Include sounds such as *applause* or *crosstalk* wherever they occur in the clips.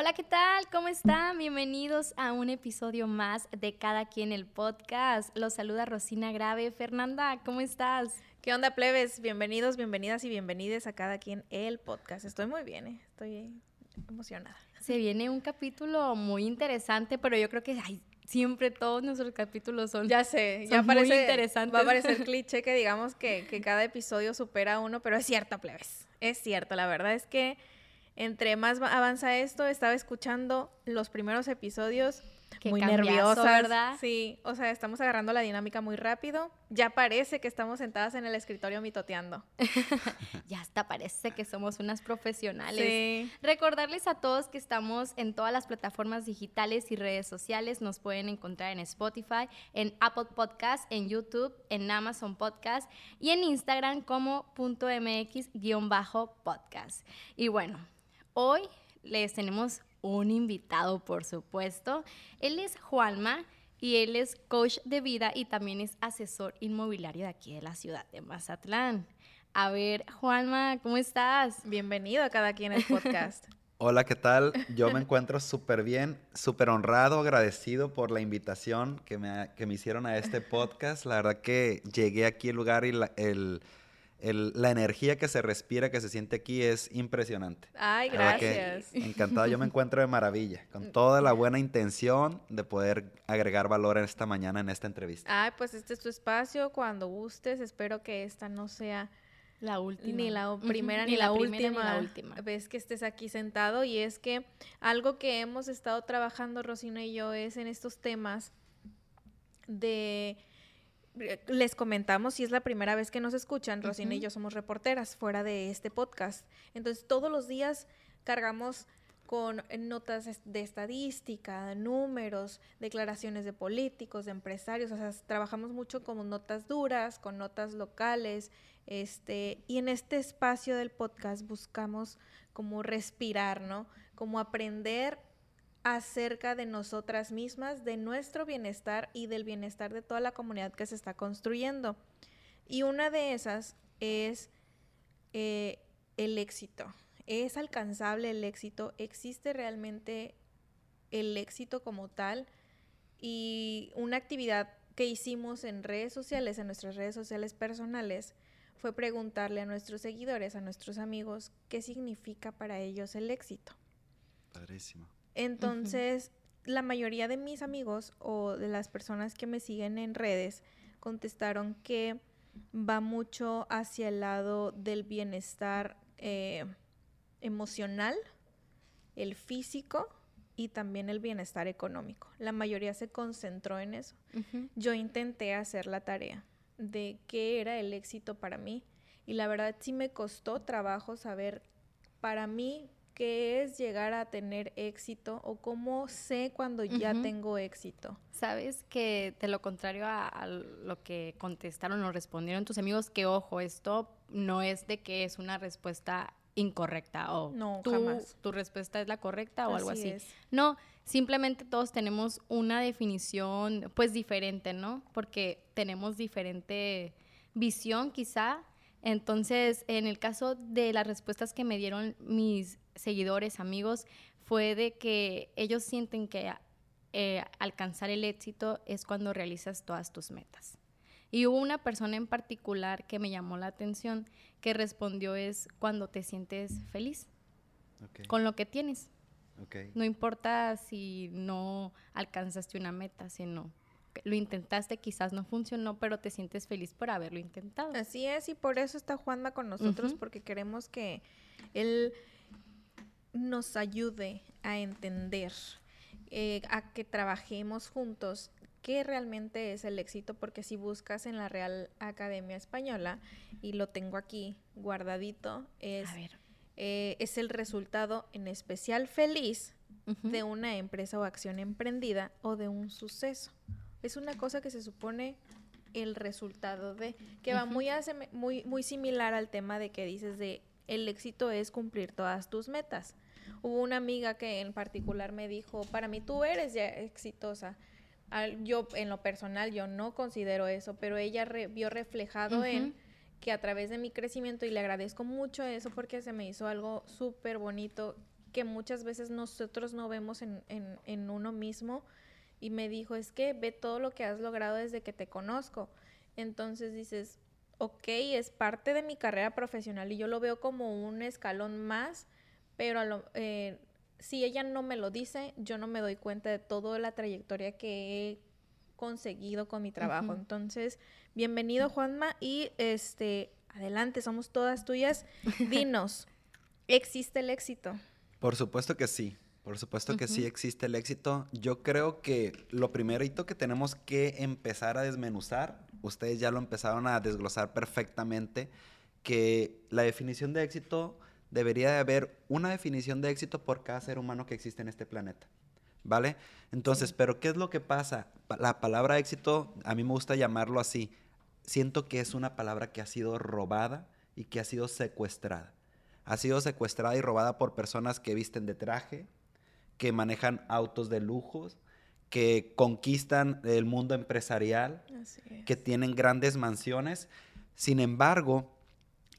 Hola, ¿qué tal? ¿Cómo están? Bienvenidos a un episodio más de Cada quien el podcast. Los saluda Rosina Grave. Fernanda, ¿cómo estás? ¿Qué onda, plebes? Bienvenidos, bienvenidas y bienvenides a cada quien el podcast. Estoy muy bien, ¿eh? estoy emocionada. Se viene un capítulo muy interesante, pero yo creo que ay, siempre todos nuestros capítulos son Ya sé, Son ya muy parece, interesantes. va a parecer *laughs* cliché que digamos que, que cada episodio supera a uno, pero es cierto, plebes. Es cierto, la verdad es que entre más va- avanza esto, estaba escuchando los primeros episodios Qué muy nerviosas. ¿verdad? Sí, o sea, estamos agarrando la dinámica muy rápido. Ya parece que estamos sentadas en el escritorio mitoteando. *laughs* Ya hasta parece que somos unas profesionales. Sí. Recordarles a todos que estamos en todas las plataformas digitales y redes sociales. Nos pueden encontrar en Spotify, en Apple Podcast, en YouTube, en Amazon Podcast y en Instagram como punto .mx-podcast. Y bueno, hoy les tenemos un invitado, por supuesto. Él es Juanma y él es coach de vida y también es asesor inmobiliario de aquí de la ciudad de Mazatlán. A ver, Juanma, ¿cómo estás? Bienvenido a cada quien el podcast. *laughs* Hola, ¿qué tal? Yo me encuentro súper bien, súper honrado, agradecido por la invitación que me, que me hicieron a este podcast. La verdad que llegué aquí al lugar y la, el- el- la energía que se respira, que se siente aquí es impresionante. Ay, La gracias. Encantado, yo me *laughs* encuentro de maravilla, con toda la buena intención de poder agregar valor en esta mañana, en esta entrevista. Ay, pues este es tu espacio. Cuando gustes, espero que esta no sea La última. Ni la primera ni, la, primera última ni la última. vez que estés aquí sentado. Y es que algo que hemos estado trabajando Rosina y yo es en estos temas de... Les comentamos, si es la primera vez que nos escuchan, Rosina y yo somos reporteras fuera de este podcast. Entonces todos los días cargamos con notas de estadística, números, declaraciones de políticos, de empresarios, o sea, trabajamos mucho con notas duras, con notas locales, este, y en este espacio del podcast buscamos como respirar, ¿no? Como aprender acerca de nosotras mismas, de nuestro bienestar y del bienestar de toda la comunidad que se está construyendo. Y una de esas es eh, el éxito. ¿Es alcanzable el éxito? ¿Existe realmente el éxito como tal? Y una actividad que hicimos en redes sociales, en nuestras redes sociales personales, fue preguntarle a nuestros seguidores, a nuestros amigos, qué significa para ellos el éxito. Padrísimo. Entonces, la mayoría de mis amigos o de las personas que me siguen en redes contestaron que va mucho hacia el lado del bienestar eh, emocional, el físico y también el bienestar económico. La mayoría se concentró en eso. Yo intenté hacer la tarea de qué era el éxito para mí y la verdad sí me costó trabajo saber para mí qué es llegar a tener éxito o cómo sé cuando ya tengo éxito. Sabes que de lo contrario a, a lo que contestaron o respondieron tus amigos, que ojo, esto no es de que es una respuesta incorrecta o No, tú- jamás. tu respuesta es la correcta o algo así. es. No, simplemente todos tenemos una definición pues diferente, ¿no? Porque tenemos diferente visión quizá. Entonces, en el caso de las respuestas que me dieron mis seguidores, amigos, fue de que ellos sienten que eh, alcanzar el éxito es cuando realizas todas tus metas. Y hubo una persona en particular que me llamó la atención que respondió es cuando te sientes feliz con lo que tienes. No importa si no alcanzaste una meta, sino que lo intentaste, quizás no funcionó, pero te sientes feliz por haberlo intentado. Así es, y por eso está Juanma con nosotros, porque queremos que él nos ayude a entender, eh, a que trabajemos juntos qué realmente es el éxito, porque si buscas en la Real Academia Española, y lo tengo aquí guardadito, es, eh, es el resultado en especial feliz de una empresa o acción emprendida o de un suceso. Es una cosa que se supone el resultado de, que va muy, muy, muy similar al tema de que dices de el éxito es cumplir todas tus metas. Hubo una amiga que en particular me dijo, para mí tú eres ya exitosa. yo en lo personal yo no considero eso, pero ella vio reflejado en que a través de mi crecimiento, y le agradezco mucho eso porque se me hizo algo súper bonito que muchas veces nosotros no vemos en, en, en uno mismo, y me dijo, es que ve todo lo que has logrado desde que te conozco. Entonces dices, ok, es parte de mi carrera profesional y yo lo veo como un escalón más, pero a lo, eh, si ella no me lo dice, yo no me doy cuenta de toda la trayectoria que he conseguido con mi trabajo. Entonces, bienvenido Juanma y este, adelante, somos todas tuyas. *laughs* Dinos, ¿existe el éxito? Por supuesto que sí. Por supuesto que sí existe el éxito. Yo creo que lo primerito que tenemos que empezar a desmenuzar, ustedes ya lo empezaron a desglosar perfectamente, que la definición de éxito debería de haber una definición de éxito por cada ser humano que existe en este planeta. ¿Vale? Entonces, pero ¿qué es lo que pasa? La palabra éxito, a mí me gusta llamarlo así. Siento que es una palabra que ha sido robada y que ha sido secuestrada. Ha sido secuestrada y robada por personas que visten de traje, que manejan autos de lujos, que conquistan el mundo empresarial, que tienen grandes mansiones. Sin embargo,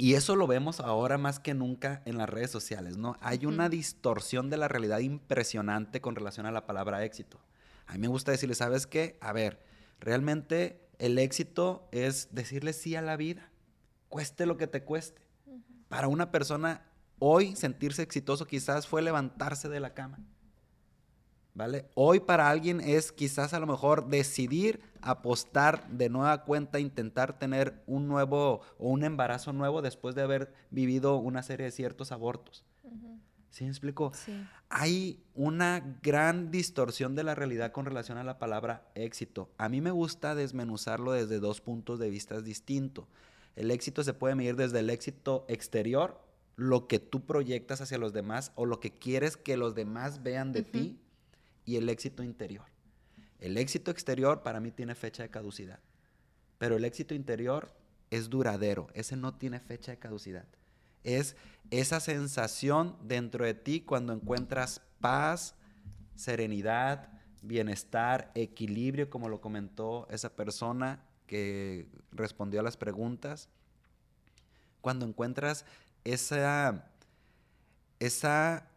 y eso lo vemos ahora más que nunca en las redes sociales, ¿no? Hay una distorsión de la realidad impresionante con relación a la palabra éxito. A mí me gusta decirle, ¿sabes qué? A ver, realmente el éxito es decirle sí a la vida, cueste lo que te cueste. Para una persona, hoy sentirse exitoso quizás fue levantarse de la cama. ¿Vale? Hoy para alguien es quizás a lo mejor decidir apostar de nueva cuenta, intentar tener un nuevo o un embarazo nuevo después de haber vivido una serie de ciertos abortos. ¿Sí me explico? Hay una gran distorsión de la realidad con relación a la palabra éxito. A mí me gusta desmenuzarlo desde dos puntos de vista distintos. El éxito se puede medir desde el éxito exterior, lo que tú proyectas hacia los demás o lo que quieres que los demás vean de ti y el éxito interior. El éxito exterior para mí tiene fecha de caducidad, pero el éxito interior es duradero, ese no tiene fecha de caducidad. Es esa sensación dentro de ti cuando encuentras paz, serenidad, bienestar, equilibrio, como lo comentó esa persona que respondió a las preguntas. Cuando encuentras esa, esa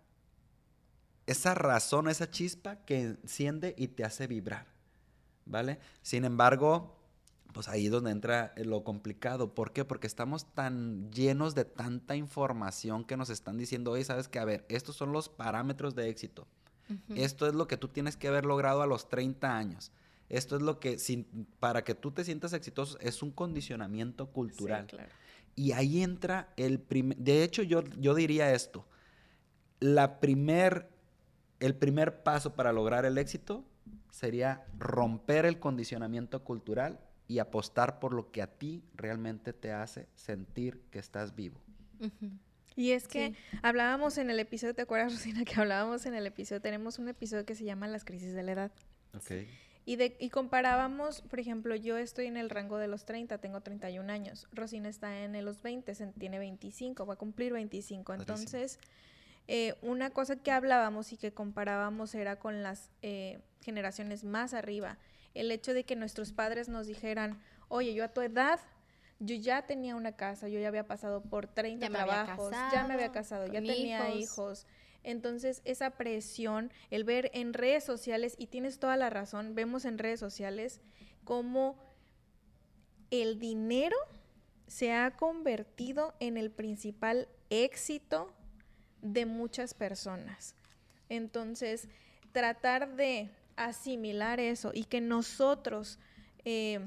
esa razón, esa chispa que enciende y te hace vibrar, ¿vale? Sin embargo, pues ahí es donde entra lo complicado. ¿Por qué? Porque estamos tan llenos de tanta información que nos están diciendo, oye, sabes que, a ver, estos son los parámetros de éxito. Esto es lo que tú tienes que haber logrado a los 30 años. Esto es lo que, sin, para que tú te sientas exitoso, es un condicionamiento cultural. claro. Y ahí entra el primer, de hecho yo, yo diría esto, la primer el primer paso para lograr el éxito sería romper el condicionamiento cultural y apostar por lo que a ti realmente te hace sentir que estás vivo. Y es que hablábamos en el episodio, ¿te acuerdas, Rosina? Que hablábamos en el episodio, tenemos un episodio que se llama Las crisis de la edad. Ok. Y, de, y comparábamos, por ejemplo, yo estoy en el rango de los 30, tengo 31 años. Rosina está en los 20, tiene 25, va a cumplir 25. Entonces, eh, una cosa que hablábamos y que comparábamos era con las eh, generaciones más arriba. El hecho de que nuestros padres nos dijeran, oye, yo a tu edad, yo ya tenía una casa, yo ya había pasado por 30 trabajos, ya me había casado, ya tenía hijos. Entonces, esa presión, el ver en redes sociales, y tienes toda la razón, vemos en redes sociales cómo el dinero se ha convertido en el principal éxito de muchas personas. Entonces, tratar de asimilar eso y que nosotros eh,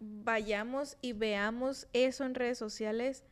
vayamos y veamos eso en redes sociales,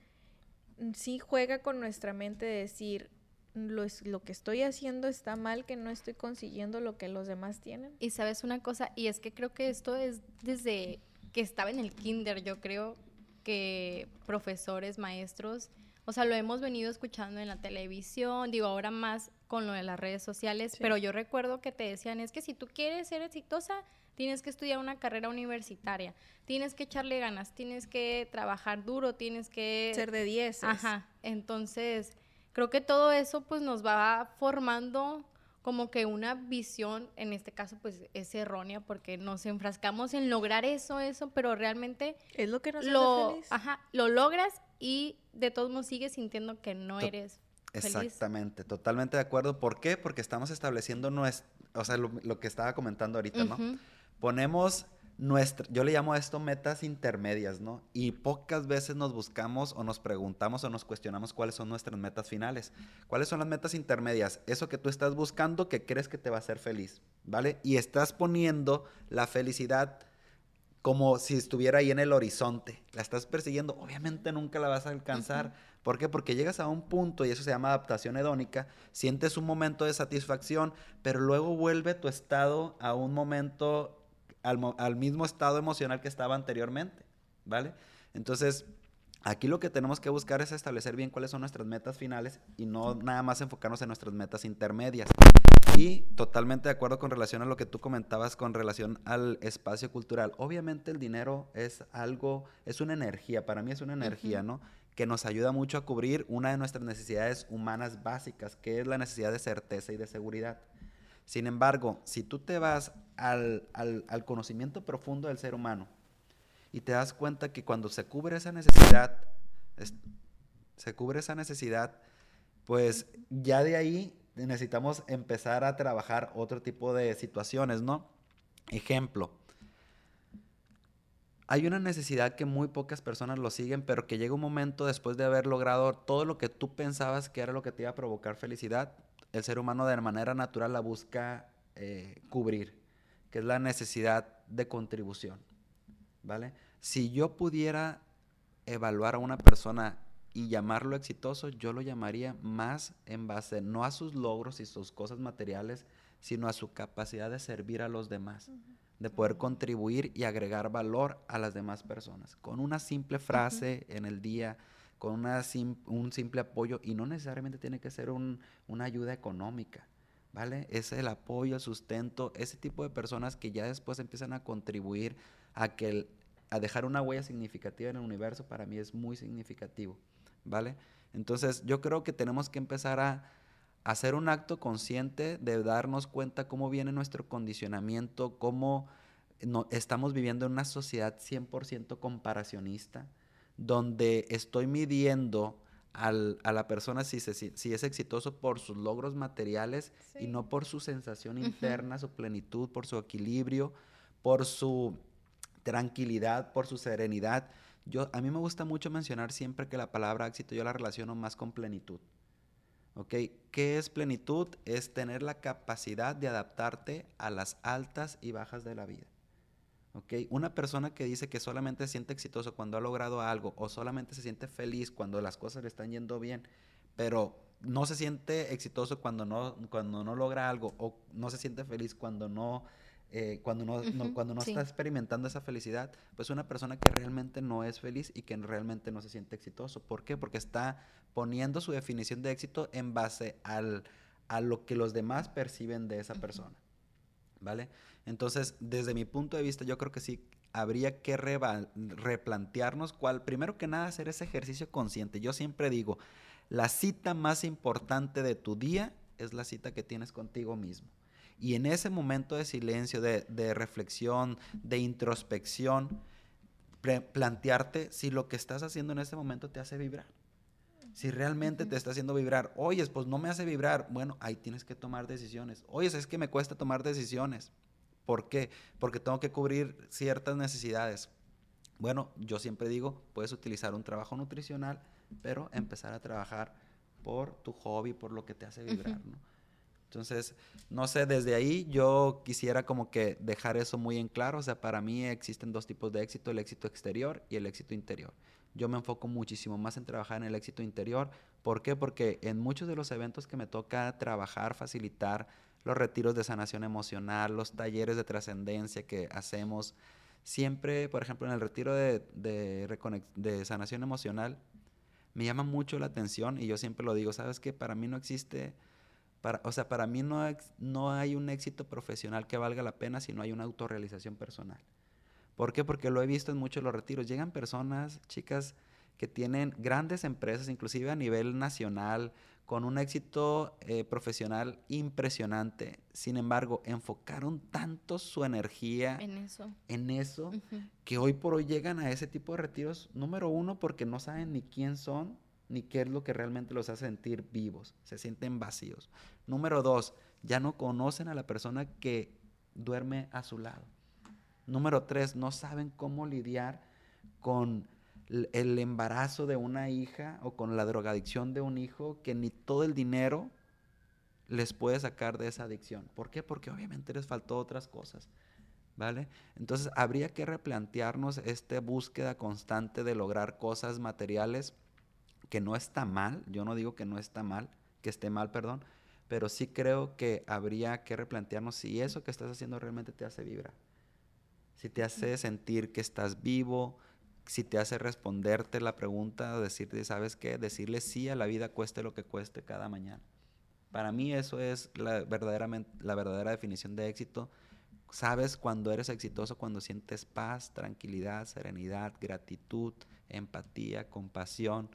sí juega con nuestra mente de decir, lo, lo, que estoy haciendo está mal, que no estoy consiguiendo lo que los demás tienen. Y sabes una cosa, y es que creo que esto es desde que estaba en el kinder, yo creo que profesores, maestros, o sea, lo hemos venido escuchando en la televisión, digo, ahora más con lo de las redes sociales, pero yo recuerdo que te decían, es que si tú quieres ser exitosa, tienes que estudiar una carrera universitaria, tienes que echarle ganas, tienes que trabajar duro, tienes que... Ser de 10. Ajá, entonces creo que todo eso pues nos va formando como que una visión, en este caso pues es errónea porque nos enfrascamos en lograr eso, eso, pero realmente es lo que nos lo, hace feliz. Ajá, lo logras y de todos modos sigues sintiendo que no eres feliz. Exactamente, totalmente de acuerdo. ¿Por qué? Porque estamos estableciendo nuestro, o sea, lo, que estaba comentando ahorita, ¿no? Ponemos nuestra, yo le llamo a esto metas intermedias, ¿no? Y pocas veces nos buscamos o nos preguntamos o nos cuestionamos cuáles son nuestras metas finales. ¿Cuáles son las metas intermedias? Eso que tú estás buscando que crees que te va a hacer feliz, ¿vale? Y estás poniendo la felicidad como si estuviera ahí en el horizonte. La estás persiguiendo, obviamente nunca la vas a alcanzar. ¿Por qué? Porque llegas a un punto, y eso se llama adaptación hedónica, sientes un momento de satisfacción, pero luego vuelve tu estado a un momento al, mismo estado emocional que estaba anteriormente, ¿vale? Entonces, aquí lo que tenemos que buscar es establecer bien cuáles son nuestras metas finales y no nada más enfocarnos en nuestras metas intermedias. Y totalmente de acuerdo con relación a lo que tú comentabas con relación al espacio cultural. Obviamente el dinero es algo, es una energía, para mí es una energía, ¿no? Que nos ayuda mucho a cubrir una de nuestras necesidades humanas básicas, que es la necesidad de certeza y de seguridad. Sin embargo, si tú te vas al, conocimiento profundo del ser humano y te das cuenta que cuando se cubre esa necesidad, se cubre esa necesidad, pues ya de ahí necesitamos empezar a trabajar otro tipo de situaciones, ¿no? Ejemplo, hay una necesidad que muy pocas personas lo siguen, pero que llega un momento después de haber logrado todo lo que tú pensabas que era lo que te iba a provocar felicidad, el ser humano de manera natural la busca eh, cubrir, que es la necesidad de contribución, ¿vale? Si yo pudiera evaluar a una persona y llamarlo exitoso, yo lo llamaría más en base no a sus logros y sus cosas materiales, sino a su capacidad de servir a los demás, de poder contribuir y agregar valor a las demás personas. Con una simple frase en el día, con una un simple apoyo y no necesariamente tiene que ser una ayuda económica, ¿vale? Es el apoyo, el sustento, ese tipo de personas que ya después empiezan a contribuir a que a dejar una huella significativa en el universo para mí es muy significativo, ¿vale? Entonces yo creo que tenemos que empezar a hacer un acto consciente de darnos cuenta cómo viene nuestro condicionamiento, cómo no, estamos viviendo en una sociedad 100% comparacionista, donde estoy midiendo a la persona si, si, es exitoso por sus logros materiales y no por su sensación interna, su plenitud, por su equilibrio, por su tranquilidad, por su serenidad. Yo, a mí me gusta mucho mencionar siempre que la palabra éxito yo la relaciono más con plenitud. ¿Ok? ¿Qué es plenitud? Es tener la capacidad de adaptarte a las altas y bajas de la vida. Una persona que dice que solamente se siente exitoso cuando ha logrado algo o solamente se siente feliz cuando las cosas le están yendo bien, pero no se siente exitoso cuando no, cuando no logra algo o no se siente feliz cuando no, eh, cuando no, cuando no está experimentando esa felicidad, pues una persona que realmente no es feliz y que realmente no se siente exitoso. ¿Por qué? Porque está poniendo su definición de éxito en base al, a lo que los demás perciben de esa persona. ¿Vale? Entonces, desde mi punto de vista, yo creo que sí habría que replantearnos cuál, primero que nada, hacer ese ejercicio consciente. Yo siempre digo, la cita más importante de tu día es la cita que tienes contigo mismo. Y en ese momento de silencio, de, reflexión, de introspección, plantearte si lo que estás haciendo en ese momento te hace vibrar. Si realmente te está haciendo vibrar, oye, pues no me hace vibrar, bueno, ahí tienes que tomar decisiones. Oye, es que me cuesta tomar decisiones. ¿Por qué? Porque tengo que cubrir ciertas necesidades. Bueno, yo siempre digo, puedes utilizar un trabajo nutricional, pero empezar a trabajar por tu hobby, por lo que te hace vibrar, ¿no? Entonces, no sé, desde ahí yo quisiera como que dejar eso muy en claro. O sea, para mí existen dos tipos de éxito, el éxito exterior y el éxito interior. Yo me enfoco muchísimo más en trabajar en el éxito interior. ¿Por qué? Porque en muchos de los eventos que me toca trabajar, facilitar, los retiros de sanación emocional, los talleres de trascendencia que hacemos. Siempre, por ejemplo, en el retiro de, de, sanación emocional, me llama mucho la atención y yo siempre lo digo, sabes que para mí no existe Para, o sea, para mí no, no hay un éxito profesional que valga la pena si no hay una autorrealización personal. ¿Por qué? Porque lo he visto en muchos de los retiros. Llegan personas, chicas, que tienen grandes empresas, inclusive a nivel nacional, con un éxito eh, profesional impresionante. Sin embargo, enfocaron tanto su energía en eso, en eso que hoy por hoy llegan a ese tipo de retiros, número uno, porque no saben ni quién son, ni qué es lo que realmente los hace sentir vivos, se sienten vacíos. Número dos, ya no conocen a la persona que duerme a su lado. Número tres, no saben cómo lidiar con el embarazo de una hija o con la drogadicción de un hijo que ni todo el dinero les puede sacar de esa adicción. ¿Por qué? Porque obviamente les faltó otras cosas. ¿Vale? Entonces habría que replantearnos esta búsqueda constante de lograr cosas materiales que no está mal, yo no digo que no está mal, que esté mal, perdón, pero sí creo que habría que replantearnos si eso que estás haciendo realmente te hace vibrar, si te hace sentir que estás vivo, si te hace responderte la pregunta, decirte, ¿sabes qué? Decirle sí a la vida cueste lo que cueste cada mañana. Para mí eso es la, verdaderamente, la verdadera definición de éxito. Sabes cuando eres exitoso, cuando sientes paz, tranquilidad, serenidad, gratitud, empatía, compasión,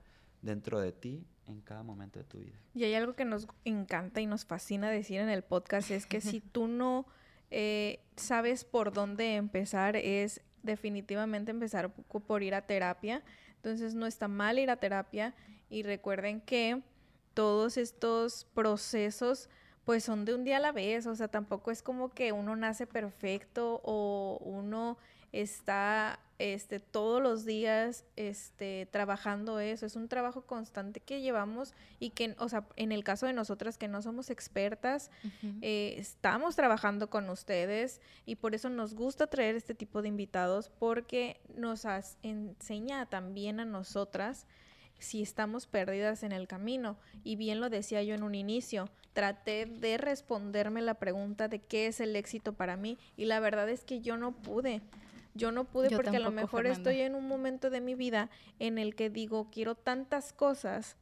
dentro de ti en cada momento de tu vida. Y hay algo que nos encanta y nos fascina decir en el podcast, es que si *laughs* tú no eh, sabes por dónde empezar, es definitivamente empezar por ir a terapia. Entonces no está mal ir a terapia y recuerden que todos estos procesos pues son de un día a la vez, o sea, tampoco es como que uno nace perfecto o uno está este, todos los días este, trabajando eso. Es un trabajo constante que llevamos y que, o sea, en el caso de nosotras que no somos expertas, eh, estamos trabajando con ustedes y por eso nos gusta traer este tipo de invitados porque nos enseña también a nosotras si estamos perdidas en el camino. Y bien lo decía yo en un inicio, traté de responderme la pregunta de qué es el éxito para mí y la verdad es que yo no pude. Yo no pude porque a lo mejor estoy en un momento de mi vida en el que digo, quiero tantas cosas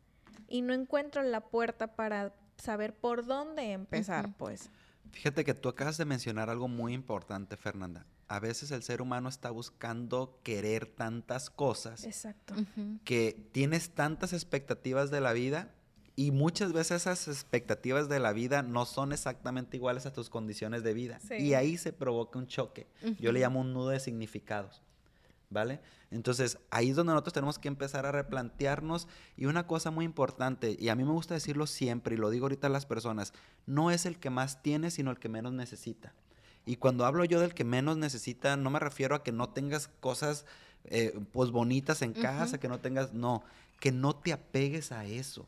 y no encuentro la puerta para saber por dónde empezar, pues. Fíjate que tú acabas de mencionar algo muy importante, Fernanda. A veces el ser humano está buscando querer tantas cosas. Exacto. Que tienes tantas expectativas de la vida y muchas veces esas expectativas de la vida no son exactamente iguales a tus condiciones de vida. Y ahí se provoca un choque. Yo le llamo un nudo de significados. ¿Vale? Entonces, ahí es donde nosotros tenemos que empezar a replantearnos. Y una cosa muy importante, y a mí me gusta decirlo siempre, y lo digo ahorita a las personas, no es el que más tiene, sino el que menos necesita. Y cuando hablo yo del que menos necesita, no me refiero a que no tengas cosas eh, pues bonitas en casa, que no tengas, no, que no te apegues a eso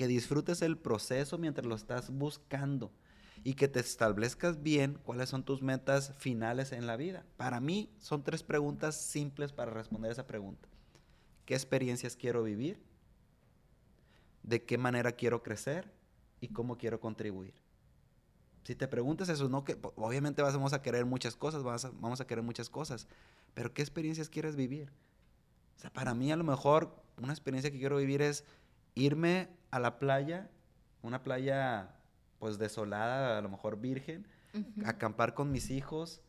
que disfrutes el proceso mientras lo estás buscando y que te establezcas bien cuáles son tus metas finales en la vida. Para mí son tres preguntas simples para responder esa pregunta. ¿Qué experiencias quiero vivir? ¿De qué manera quiero crecer? ¿Y cómo quiero contribuir? Si te preguntas eso, no que obviamente vamos a querer muchas cosas, vamos a, vamos a querer muchas cosas, pero ¿qué experiencias quieres vivir? Para mí a lo mejor una experiencia que quiero vivir es irme a la playa, una playa pues desolada, a lo mejor virgen, acampar con mis hijos,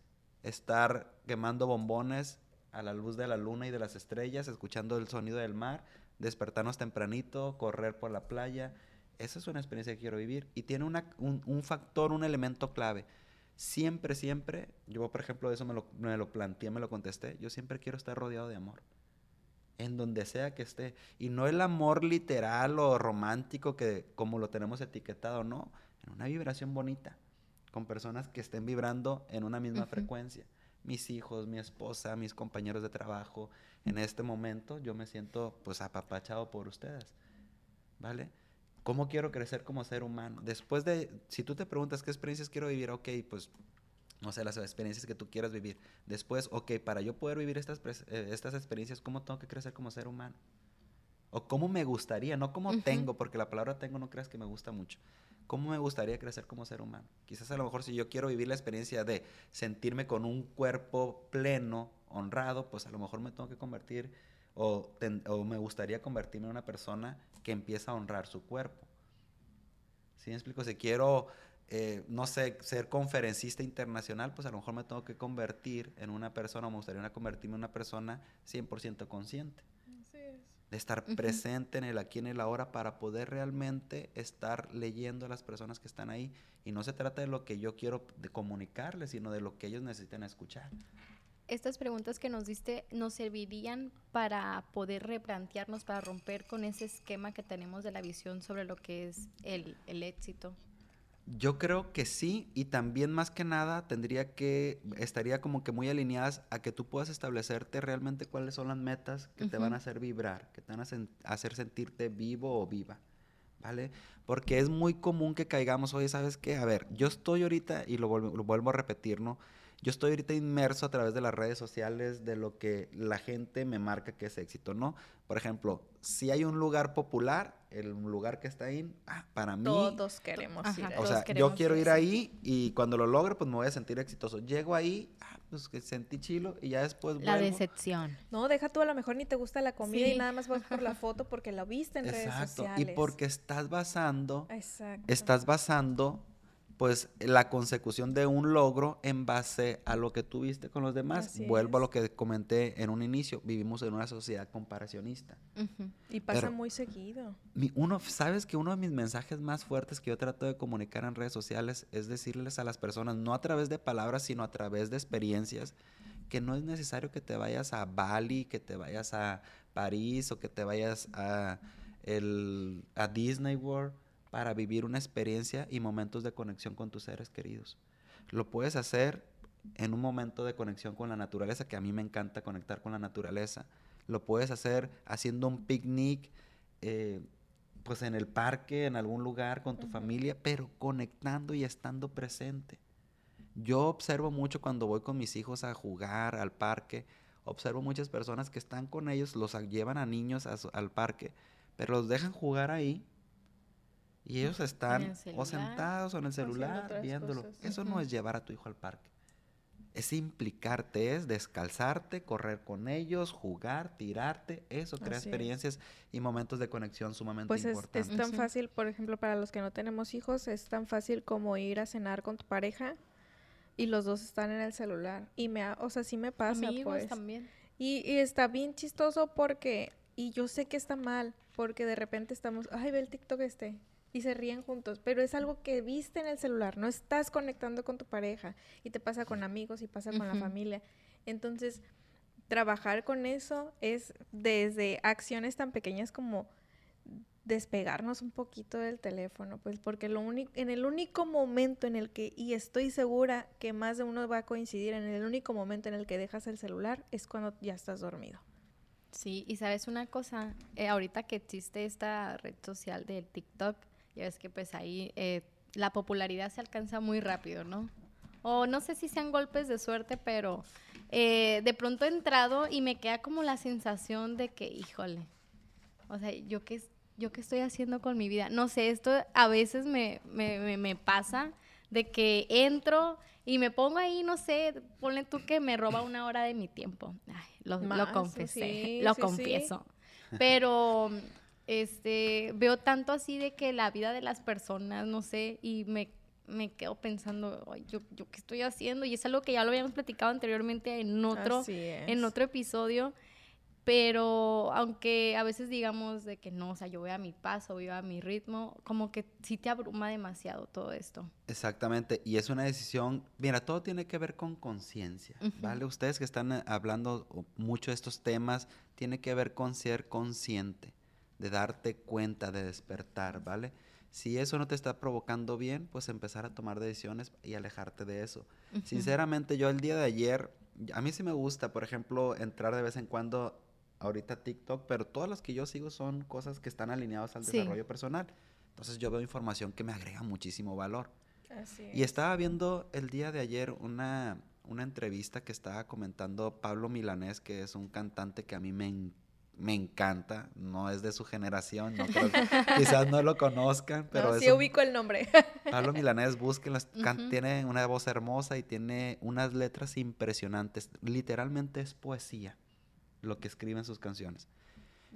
estar quemando bombones a la luz de la luna y de las estrellas, escuchando el sonido del mar, despertarnos tempranito, correr por la playa. Esa es una experiencia que quiero vivir y tiene un, un, factor, un elemento clave. Siempre, siempre, yo por ejemplo eso me lo, me lo planteé, me lo contesté, yo siempre quiero estar rodeado de amor en donde sea que esté. Y no el amor literal o romántico que como lo tenemos etiquetado, no, en una vibración bonita, con personas que estén vibrando en una misma frecuencia. Mis hijos, mi esposa, mis compañeros de trabajo. En este momento yo me siento pues apapachado por ustedes. ¿Vale? ¿Cómo quiero crecer como ser humano? Después de, si tú te preguntas qué experiencias quiero vivir, ok, pues no sé, las experiencias que tú quieras vivir. Después, ok, para yo poder vivir estas, eh, estas experiencias, ¿cómo tengo que crecer como ser humano? O cómo me gustaría, no cómo tengo, porque la palabra tengo no creas que me gusta mucho. ¿Cómo me gustaría crecer como ser humano? Quizás a lo mejor si yo quiero vivir la experiencia de sentirme con un cuerpo pleno, honrado, pues a lo mejor me tengo que convertir o, o me gustaría convertirme en una persona que empieza a honrar su cuerpo. ¿Sí me explico? Si quiero, eh, no sé, ser conferencista internacional, pues a lo mejor me tengo que convertir en una persona, me gustaría convertirme en una persona 100% consciente. De estar presente en el aquí, en el ahora, para poder realmente estar leyendo a las personas que están ahí. Y no se trata de lo que yo quiero de comunicarles, sino de lo que ellos necesitan escuchar estas preguntas que nos diste nos servirían para poder replantearnos, para romper con ese esquema que tenemos de la visión sobre lo que es el, éxito? Yo creo que sí, y también más que nada tendría que, estaría como que muy alineadas a que tú puedas establecerte realmente cuáles son las metas que te van a hacer vibrar, que te van a hacer sentirte vivo o viva, ¿vale? Porque es muy común que caigamos, oye, ¿sabes qué? A ver, yo estoy ahorita, y lo vuelvo a repetir, ¿no? Yo estoy ahorita inmerso a través de las redes sociales de lo que la gente me marca que es éxito, ¿no? Por ejemplo, si hay un lugar popular, el lugar que está ahí, ah, para mí... Todos queremos ir. O sea, yo quiero ir ahí y cuando lo logre, pues me voy a sentir exitoso. Llego ahí, ah, pues que sentí chilo y ya después La decepción. No, deja tú, a lo mejor ni te gusta la comida y nada más vas por la *laughs* foto porque la viste en redes sociales. Y porque estás basando... Exacto. Estás basando pues la consecución de un logro en base a lo que tuviste con los demás. Vuelvo a lo que comenté en un inicio, vivimos en una sociedad comparacionista. Y pasa muy seguido. uno, Sabes que uno de mis mensajes más fuertes que yo trato de comunicar en redes sociales es decirles a las personas, no a través de palabras, sino a través de experiencias, que no es necesario que te vayas a Bali, que te vayas a París o que te vayas a, el, a Disney World para vivir una experiencia y momentos de conexión con tus seres queridos. Lo puedes hacer en un momento de conexión con la naturaleza, que a mí me encanta conectar con la naturaleza. Lo puedes hacer haciendo un picnic, eh, pues en el parque, en algún lugar con tu familia, pero conectando y estando presente. Yo observo mucho cuando voy con mis hijos a jugar al parque, observo muchas personas que están con ellos, los llevan a niños al parque, pero los dejan jugar ahí y ellos están o sentados o en el celular viéndolo. Eso no es llevar a tu hijo al parque. Es implicarte, es descalzarte, correr con ellos, jugar, tirarte. Eso crea experiencias y momentos de conexión sumamente pues importantes. Pues es, tan fácil, por ejemplo, para los que no tenemos hijos, es tan fácil como ir a cenar con tu pareja y los dos están en el celular. Y me, o sea, sí me pasa, pues. también. Y, y está bien chistoso porque, y yo sé que está mal, porque de repente estamos, ay, ve el TikTok este, y se ríen juntos, pero es algo que viste en el celular, no estás conectando con tu pareja y te pasa con amigos y pasa con la familia. Entonces, trabajar con eso es desde acciones tan pequeñas como despegarnos un poquito del teléfono, pues porque lo único en el único momento en el que y estoy segura que más de uno va a coincidir en el único momento en el que dejas el celular es cuando ya estás dormido. Sí, y sabes una cosa, eh, ahorita que existe esta red social del TikTok, ya ves que pues ahí eh, la popularidad se alcanza muy rápido, ¿no? O no sé si sean golpes de suerte, pero eh, de pronto he entrado y me queda como la sensación de que, híjole, o sea, ¿yo qué, yo qué estoy haciendo con mi vida? No sé, esto a veces me, me, me, pasa de que entro y me pongo ahí, no sé, ponle tú que me roba una hora de mi tiempo. Ay, lo, lo confesé, lo confieso. Pero este, veo tanto así de que la vida de las personas, no sé, y me, me quedo pensando, yo, yo qué estoy haciendo, y es algo que ya lo habíamos platicado anteriormente en otro, en otro episodio, pero aunque a veces digamos de que no, o sea, yo voy a mi paso, voy a mi ritmo, como que sí te abruma demasiado todo esto. Exactamente, y es una decisión, mira, todo tiene que ver con conciencia, ¿vale? Ustedes que están eh, hablando mucho de estos temas, tiene que ver con ser consciente de darte cuenta, de despertar, ¿vale? Si eso no te está provocando bien, pues empezar a tomar decisiones y alejarte de eso. Sinceramente, yo el día de ayer, a mí sí me gusta, por ejemplo, entrar de vez en cuando ahorita TikTok, pero todas las que yo sigo son cosas que están alineadas al desarrollo personal. Entonces yo veo información que me agrega muchísimo valor. Y estaba viendo el día de ayer una, una entrevista que estaba comentando Pablo Milanés, que es un cantante que a mí me encanta me encanta, no es de su generación, no *laughs* quizás no lo conozcan, pero no, sí ubico el nombre. Pablo Milanés, búsquenlo, tiene una voz hermosa y tiene unas letras impresionantes, literalmente es poesía lo que escriben sus canciones.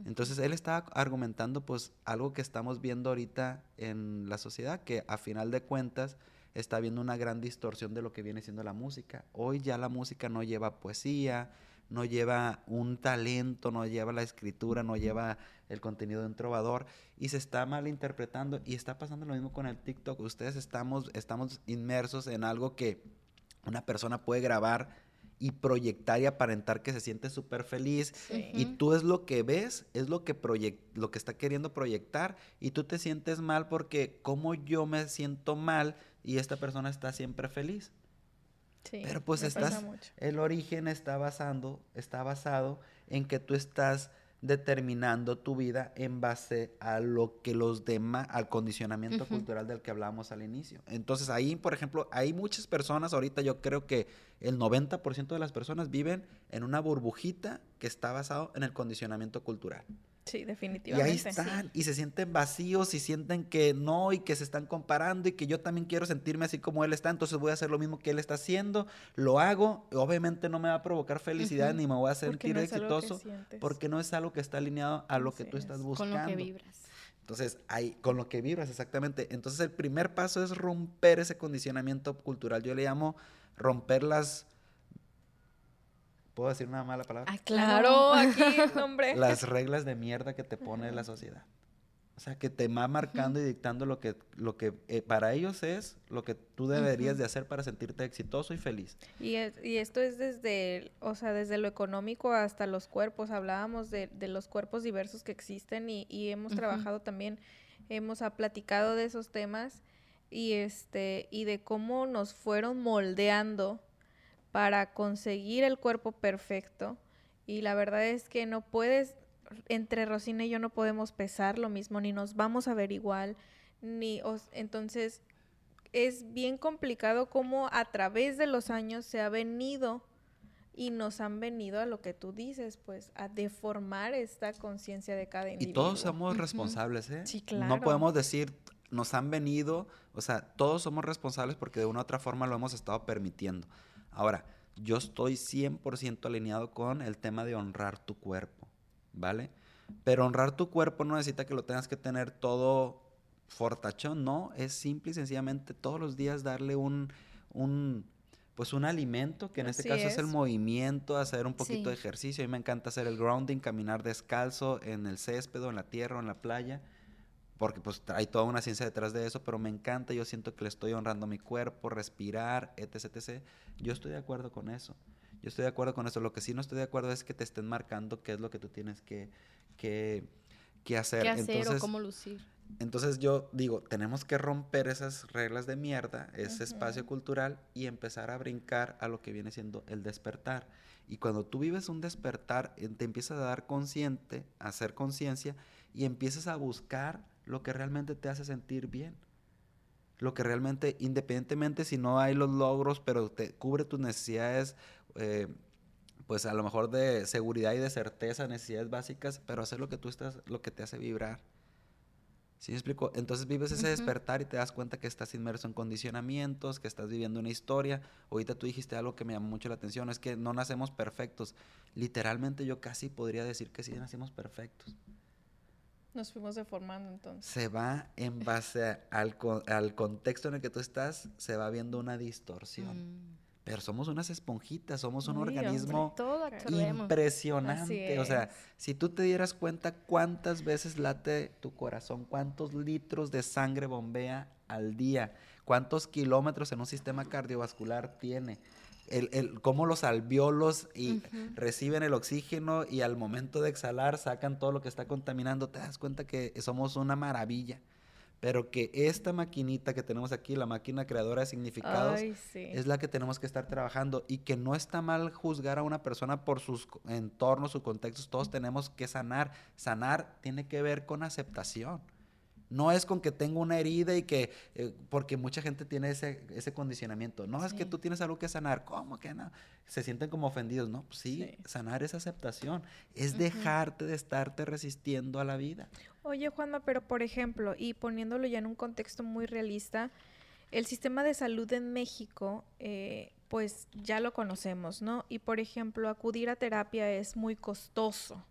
Entonces él estaba argumentando pues algo que estamos viendo ahorita en la sociedad, que a final de cuentas está habiendo una gran distorsión de lo que viene siendo la música. Hoy ya la música no lleva poesía, no lleva un talento, no lleva la escritura, no lleva el contenido de un trovador y se está malinterpretando y está pasando lo mismo con el TikTok. Ustedes estamos, estamos inmersos en algo que una persona puede grabar y proyectar y aparentar que se siente súper feliz y tú es lo que ves, es lo que lo que está queriendo proyectar y tú te sientes mal porque como yo me siento mal y esta persona está siempre feliz. Pero pues estás el origen está basando, está basado en que tú estás determinando tu vida en base a lo que los demás, al condicionamiento cultural del que hablábamos al inicio. Entonces ahí, por ejemplo, hay muchas personas, ahorita yo creo que el 90% de las personas viven en una burbujita que está basado en el condicionamiento cultural. Sí, definitivamente. Y ahí están, y se sienten vacíos y sienten que no, y que se están comparando, y que yo también quiero sentirme así como él está, entonces voy a hacer lo mismo que él está haciendo, lo hago, obviamente no me va a provocar felicidad ni me voy a sentir exitoso, porque no es algo que está alineado a lo que tú estás buscando. Con lo que vibras. Entonces, ahí, con lo que vibras, exactamente. Entonces, el primer paso es romper ese condicionamiento cultural. Yo le llamo romper las ¿Puedo decir una mala palabra? Ah, claro, aquí, hombre. *laughs* Las reglas de mierda que te pone la sociedad. O sea, que te va marcando y dictando lo que, lo que eh, para ellos es lo que tú deberías de hacer para sentirte exitoso y feliz. Y, y esto es desde, o sea, desde lo económico hasta los cuerpos. Hablábamos de, de los cuerpos diversos que existen y, y hemos trabajado también, hemos platicado de esos temas y, este, y de cómo nos fueron moldeando para conseguir el cuerpo perfecto. Y la verdad es que no puedes, entre Rosina y yo no podemos pesar lo mismo, ni nos vamos a ver igual, ni, entonces es bien complicado cómo a través de los años se ha venido y nos han venido a lo que tú dices, pues a deformar esta conciencia de cada individuo. Y todos somos responsables, ¿eh? Sí, claro. No podemos decir, nos han venido, o sea, todos somos responsables porque de una u otra forma lo hemos estado permitiendo. Ahora, yo estoy 100% alineado con el tema de honrar tu cuerpo, ¿vale? Pero honrar tu cuerpo no necesita que lo tengas que tener todo fortachón, no, es simple y sencillamente todos los días darle un, un pues un alimento, que en este caso es. el movimiento, hacer un poquito de ejercicio. A mí me encanta hacer el grounding, caminar descalzo en el césped o en la tierra o en la playa porque pues hay toda una ciencia detrás de eso, pero me encanta, yo siento que le estoy honrando a mi cuerpo, respirar, etc, etc. Yo estoy de acuerdo con eso. Yo estoy de acuerdo con eso. Lo que sí no estoy de acuerdo es que te estén marcando qué es lo que tú tienes que, que, que hacer. ¿Qué hacer o cómo lucir? Entonces yo digo, tenemos que romper esas reglas de mierda, ese espacio cultural y empezar a brincar a lo que viene siendo el despertar. Y cuando tú vives un despertar, eh, te empiezas a dar consciente, a hacer conciencia y empiezas a buscar lo que realmente te hace sentir bien. Lo que realmente, independientemente si no hay los logros, pero te cubre tus necesidades, eh, pues a lo mejor de seguridad y de certeza, necesidades básicas, pero hacer lo que tú estás, lo que te hace vibrar. ¿Sí me explico? Entonces vives ese despertar y te das cuenta que estás inmerso en condicionamientos, que estás viviendo una historia. Ahorita tú dijiste algo que me llamó mucho la atención, es que no nacemos perfectos. Literalmente yo casi podría decir que sí nacimos perfectos. Nos fuimos deformando entonces. Se va en base al, al contexto en el que tú estás, se va viendo una distorsión. Mm. Pero somos unas esponjitas, somos un organismo impresionante. O sea, si tú te dieras cuenta cuántas veces late tu corazón, cuántos litros de sangre bombea al día, cuántos kilómetros en un sistema cardiovascular tiene, el, el, cómo los alveolos y reciben el oxígeno y al momento de exhalar sacan todo lo que está contaminando, te das cuenta que somos una maravilla. Pero que esta maquinita que tenemos aquí, la máquina creadora de significados, es la que tenemos que estar trabajando y que no está mal juzgar a una persona por sus entornos, sus contextos, todos tenemos que sanar. Sanar tiene que ver con aceptación. No es con que tengo una herida y que, eh, porque mucha gente tiene ese, ese condicionamiento. No, es que tú tienes algo que sanar. ¿Cómo que no? Se sienten como ofendidos. No, pues sí, sanar es aceptación. Es dejarte de estarte resistiendo a la vida. Oye, Juanma, pero por ejemplo, y poniéndolo ya en un contexto muy realista, el sistema de salud en México, eh, pues ya lo conocemos, ¿no? Y por ejemplo, acudir a terapia es muy costoso.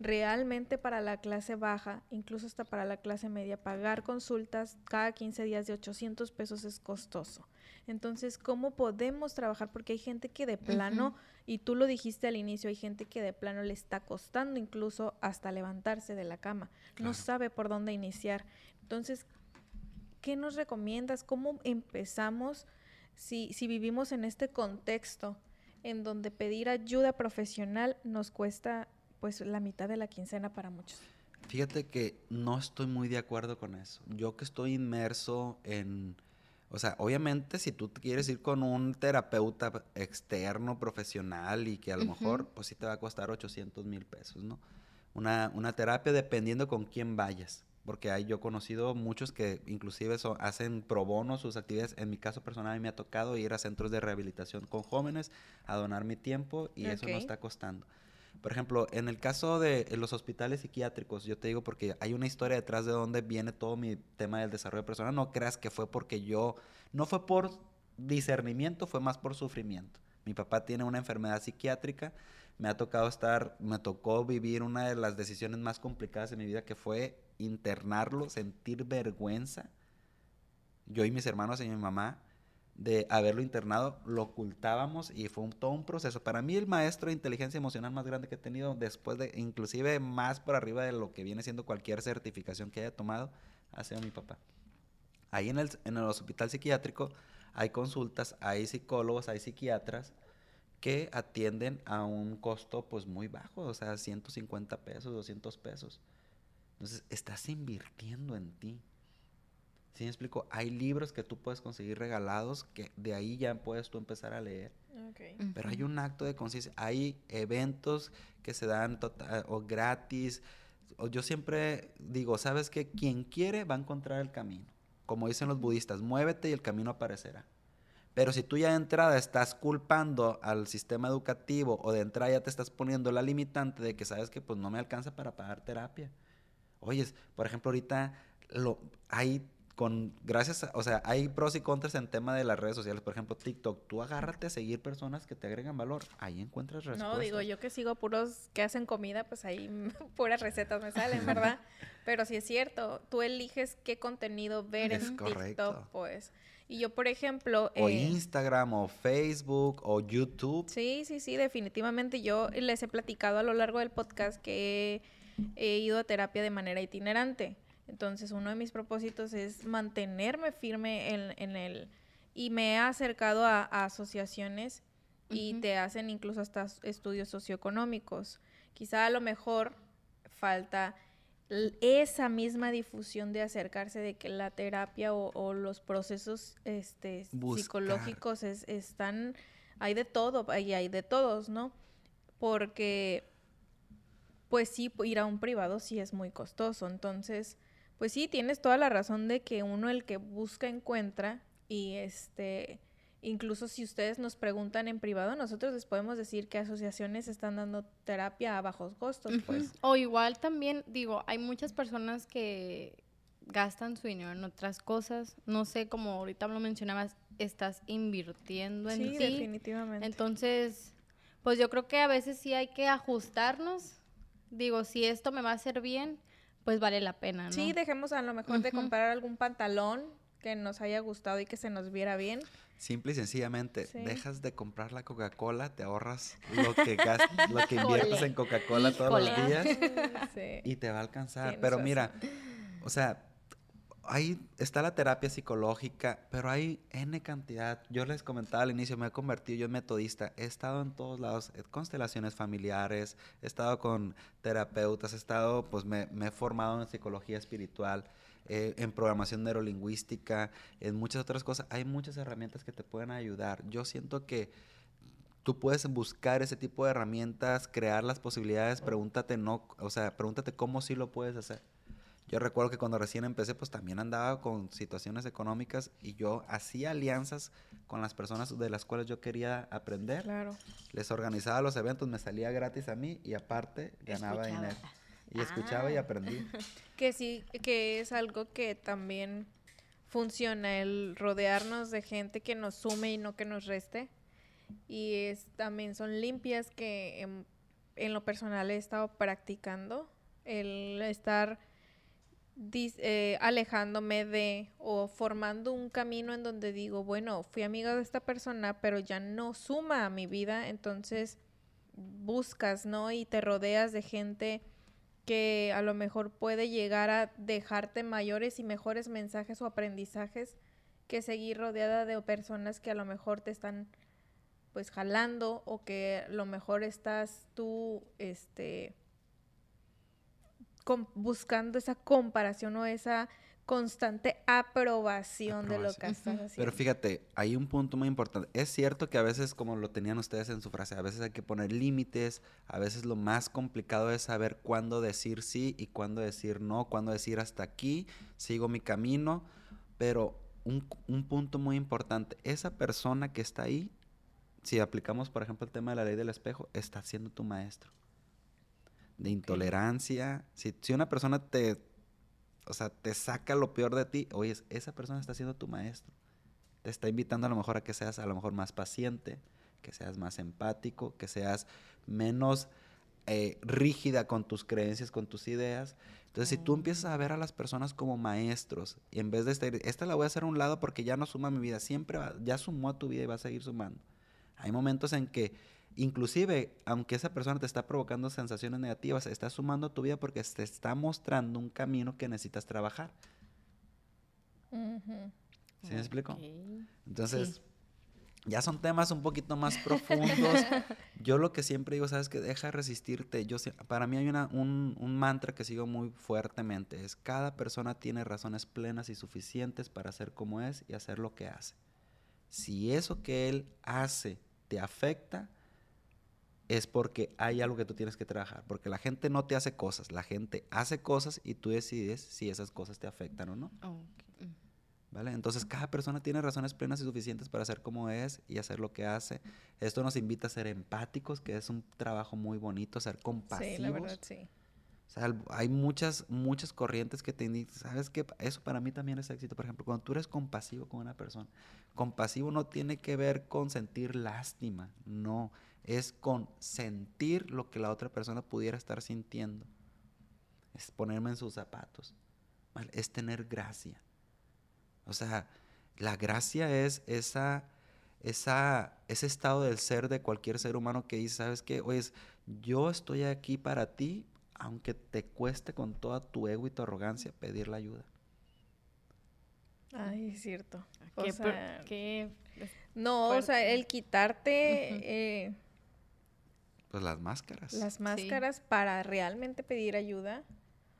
Realmente para la clase baja, incluso hasta para la clase media, pagar consultas cada 15 días de 800 pesos es costoso. Entonces, ¿cómo podemos trabajar? Porque hay gente que de plano, y tú lo dijiste al inicio, hay gente que de plano le está costando incluso hasta levantarse de la cama, no sabe por dónde iniciar. Entonces, ¿qué nos recomiendas? ¿Cómo empezamos si, si vivimos en este contexto en donde pedir ayuda profesional nos cuesta pues la mitad de la quincena para muchos? Fíjate que no estoy muy de acuerdo con eso. Yo que estoy inmerso en o sea, obviamente si tú quieres ir con un terapeuta externo, profesional y que a lo mejor, pues sí te va a costar 800 mil pesos, ¿no? Una, una, terapia dependiendo con quién vayas. Porque hay, yo he conocido muchos que inclusive hacen pro bono sus actividades. En mi caso personal, a mí me ha tocado ir a centros de rehabilitación con jóvenes, a donar mi tiempo y eso no está costando. Por ejemplo, en el caso de los hospitales psiquiátricos, yo te digo porque hay una historia detrás de donde viene todo mi tema del desarrollo personal. No creas que fue porque yo, no fue por discernimiento, fue más por sufrimiento. Mi papá tiene una enfermedad psiquiátrica, me ha tocado estar, me tocó vivir una de las decisiones más complicadas de mi vida que fue internarlo, sentir vergüenza. Yo y mis hermanos y mi mamá de haberlo internado, lo ocultábamos y fue todo un proceso. Para mí el maestro de inteligencia emocional más grande que he tenido, después de, inclusive más por arriba de lo que viene siendo cualquier certificación que haya tomado, ha sido mi papá. Ahí en el, en el hospital psiquiátrico hay consultas, hay psicólogos, hay psiquiatras que atienden a un costo pues muy bajo, o sea, 150 pesos, 200 pesos. Entonces, estás invirtiendo en ti. ¿Sí me explico? Hay libros que tú puedes conseguir regalados que de ahí ya puedes tú empezar a leer. Pero hay un acto de conciencia. Hay eventos que se dan total, o gratis. O yo siempre digo, ¿sabes qué? Quien quiere va a encontrar el camino. Como dicen los budistas, muévete y el camino aparecerá. Pero si tú ya de entrada estás culpando al sistema educativo o de entrada ya te estás poniendo la limitante de que sabes que pues no me alcanza para pagar terapia. Oyes, por ejemplo, ahorita lo, hay con gracias, o sea, hay pros y contras en tema de las redes sociales, por ejemplo, TikTok, tú agárrate a seguir personas que te agregan valor, ahí encuentras respuestas. No, digo, yo que sigo puros que hacen comida, pues ahí *laughs* puras recetas me salen, ¿verdad? Pero sí es cierto, tú eliges qué contenido ver en TikTok, pues. Y yo, por ejemplo... O eh, Instagram, o Facebook, o YouTube. Sí, sí, sí, definitivamente. Yo les he platicado a lo largo del podcast que he ido a terapia de manera itinerante. Entonces, uno de mis propósitos es mantenerme firme en, el... Y me he acercado a, asociaciones y te hacen incluso hasta estudios socioeconómicos. Quizá a lo mejor falta esa misma difusión de acercarse de que la terapia o, los procesos este, psicológicos están, hay de todo, y hay de todos, ¿no? Porque, pues sí, ir a un privado sí es muy costoso, entonces pues sí, tienes toda la razón de que uno el que busca encuentra y este incluso si ustedes nos preguntan en privado, nosotros les podemos decir que asociaciones están dando terapia a bajos costos, pues. O igual también digo, hay muchas personas que gastan su dinero en otras cosas, no sé, como ahorita lo mencionabas, estás invirtiendo en ti. Sí, definitivamente. Entonces, pues yo creo que a veces sí hay que ajustarnos. Digo, si esto me va a hacer bien, pues vale la pena, ¿no? Sí, dejemos a lo mejor de comprar algún pantalón que nos haya gustado y que se nos viera bien. Simple y sencillamente, dejas de comprar la Coca-Cola, te ahorras lo que gastas, *laughs* lo que inviertes en Coca-Cola todos los días *laughs* y te va a alcanzar. Pero mira, o sea, ahí está la terapia psicológica, pero hay N cantidad. Yo les comentaba al inicio, me he convertido yo en metodista. He estado en todos lados, en constelaciones familiares, he estado con terapeutas, he estado, pues me, he formado en psicología espiritual, eh, en programación neurolingüística, en muchas otras cosas. Hay muchas herramientas que te pueden ayudar. Yo siento que tú puedes buscar ese tipo de herramientas, crear las posibilidades, pregúntate no, o sea, pregúntate cómo sí lo puedes hacer. Yo recuerdo que cuando recién empecé, pues también andaba con situaciones económicas y yo hacía alianzas con las personas de las cuales yo quería aprender. Claro. Les organizaba los eventos, me salía gratis a mí y aparte ganaba dinero. Y escuchaba y ah. aprendí. *laughs* Que sí, que es algo que también funciona, el rodearnos de gente que nos sume y no que nos reste. Y es, también son limpias que... Em, en lo personal he estado practicando, el estar eh, alejándome de o formando un camino en donde digo, bueno, fui amiga de esta persona, pero ya no suma a mi vida, entonces buscas, ¿no? Y te rodeas de gente que a lo mejor puede llegar a dejarte mayores y mejores mensajes o aprendizajes que seguir rodeada de personas que a lo mejor te están pues jalando o que a lo mejor estás tú este buscando esa comparación o esa constante aprobación, de lo que estás haciendo. Pero fíjate, hay un punto muy importante. Es cierto que a veces, como lo tenían ustedes en su frase, a veces hay que poner límites, a veces lo más complicado es saber cuándo decir sí y cuándo decir no, cuándo decir hasta aquí, sigo mi camino, pero un, un punto muy importante, esa persona que está ahí, si aplicamos, por ejemplo, el tema de la ley del espejo, está siendo tu maestro de intolerancia. Si, si, una persona te, o sea, te saca lo peor de ti, oye, esa persona está siendo tu maestro. Te está invitando a lo mejor a que seas a lo mejor más paciente, que seas más empático, que seas menos eh, rígida con tus creencias, con tus ideas. Entonces, si tú empiezas a ver a las personas como maestros y en vez de este, esta la voy a hacer a un lado porque ya no suma a mi vida, siempre ya sumó a tu vida y va a seguir sumando. Hay momentos en que Inclusive, aunque esa persona te está provocando sensaciones negativas, está sumando a tu vida porque te está mostrando un camino que necesitas trabajar. ¿Sí me explico? Entonces, ya son temas un poquito más profundos. *laughs* Yo lo que siempre digo, sabes que deja de resistirte. Yo, para mí hay una, un, un mantra que sigo muy fuertemente. Es cada persona tiene razones plenas y suficientes para ser como es y hacer lo que hace. Si eso que él hace te afecta, es porque hay algo que tú tienes que trabajar. Porque la gente no te hace cosas, la gente hace cosas y tú decides si esas cosas te afectan o no. Mm. ¿Vale? Entonces cada persona tiene razones plenas y suficientes para ser como es y hacer lo que hace. Esto nos invita a ser empáticos, que es un trabajo muy bonito, ser compasivos. Sí, la verdad, sí. O sea, hay muchas, muchas corrientes que te indican, ¿sabes qué? Eso para mí también es éxito. Por ejemplo, cuando tú eres compasivo con una persona, compasivo no tiene que ver con sentir lástima, no es con sentir lo que la otra persona pudiera estar sintiendo. Es ponerme en sus zapatos. Es tener gracia. O sea, la gracia es esa, esa, ese estado del ser de cualquier ser humano que dice, ¿sabes qué? Oye, yo estoy aquí para ti, aunque te cueste con toda tu ego y tu arrogancia pedir la ayuda. Ay, es cierto. no, o sea, el quitarte... Pues las máscaras. Las máscaras para realmente pedir ayuda.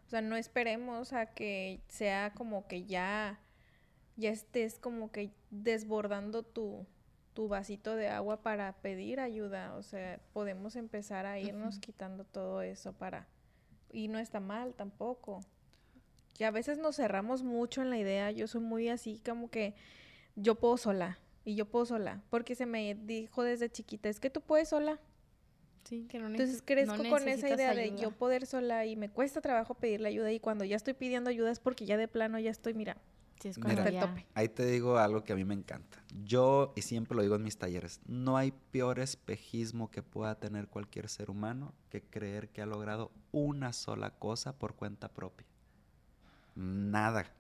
O sea, no esperemos a que sea como que ya, ya estés como que desbordando tu, tu vasito de agua para pedir ayuda. O sea, podemos empezar a irnos quitando todo eso para... Y no está mal tampoco. Y a veces nos cerramos mucho en la idea. Yo soy muy así como que yo puedo sola. Y yo puedo sola. Porque se me dijo desde chiquita, es que tú puedes sola. Entonces crezco con esa idea de yo poder sola y me cuesta trabajo pedirle ayuda y cuando ya estoy pidiendo ayuda es porque ya de plano ya estoy, mira, es el tope. Ahí te digo algo que a mí me encanta. Yo, y siempre lo digo en mis talleres, no hay peor espejismo que pueda tener cualquier ser humano que creer que ha logrado una sola cosa por cuenta propia. Nada,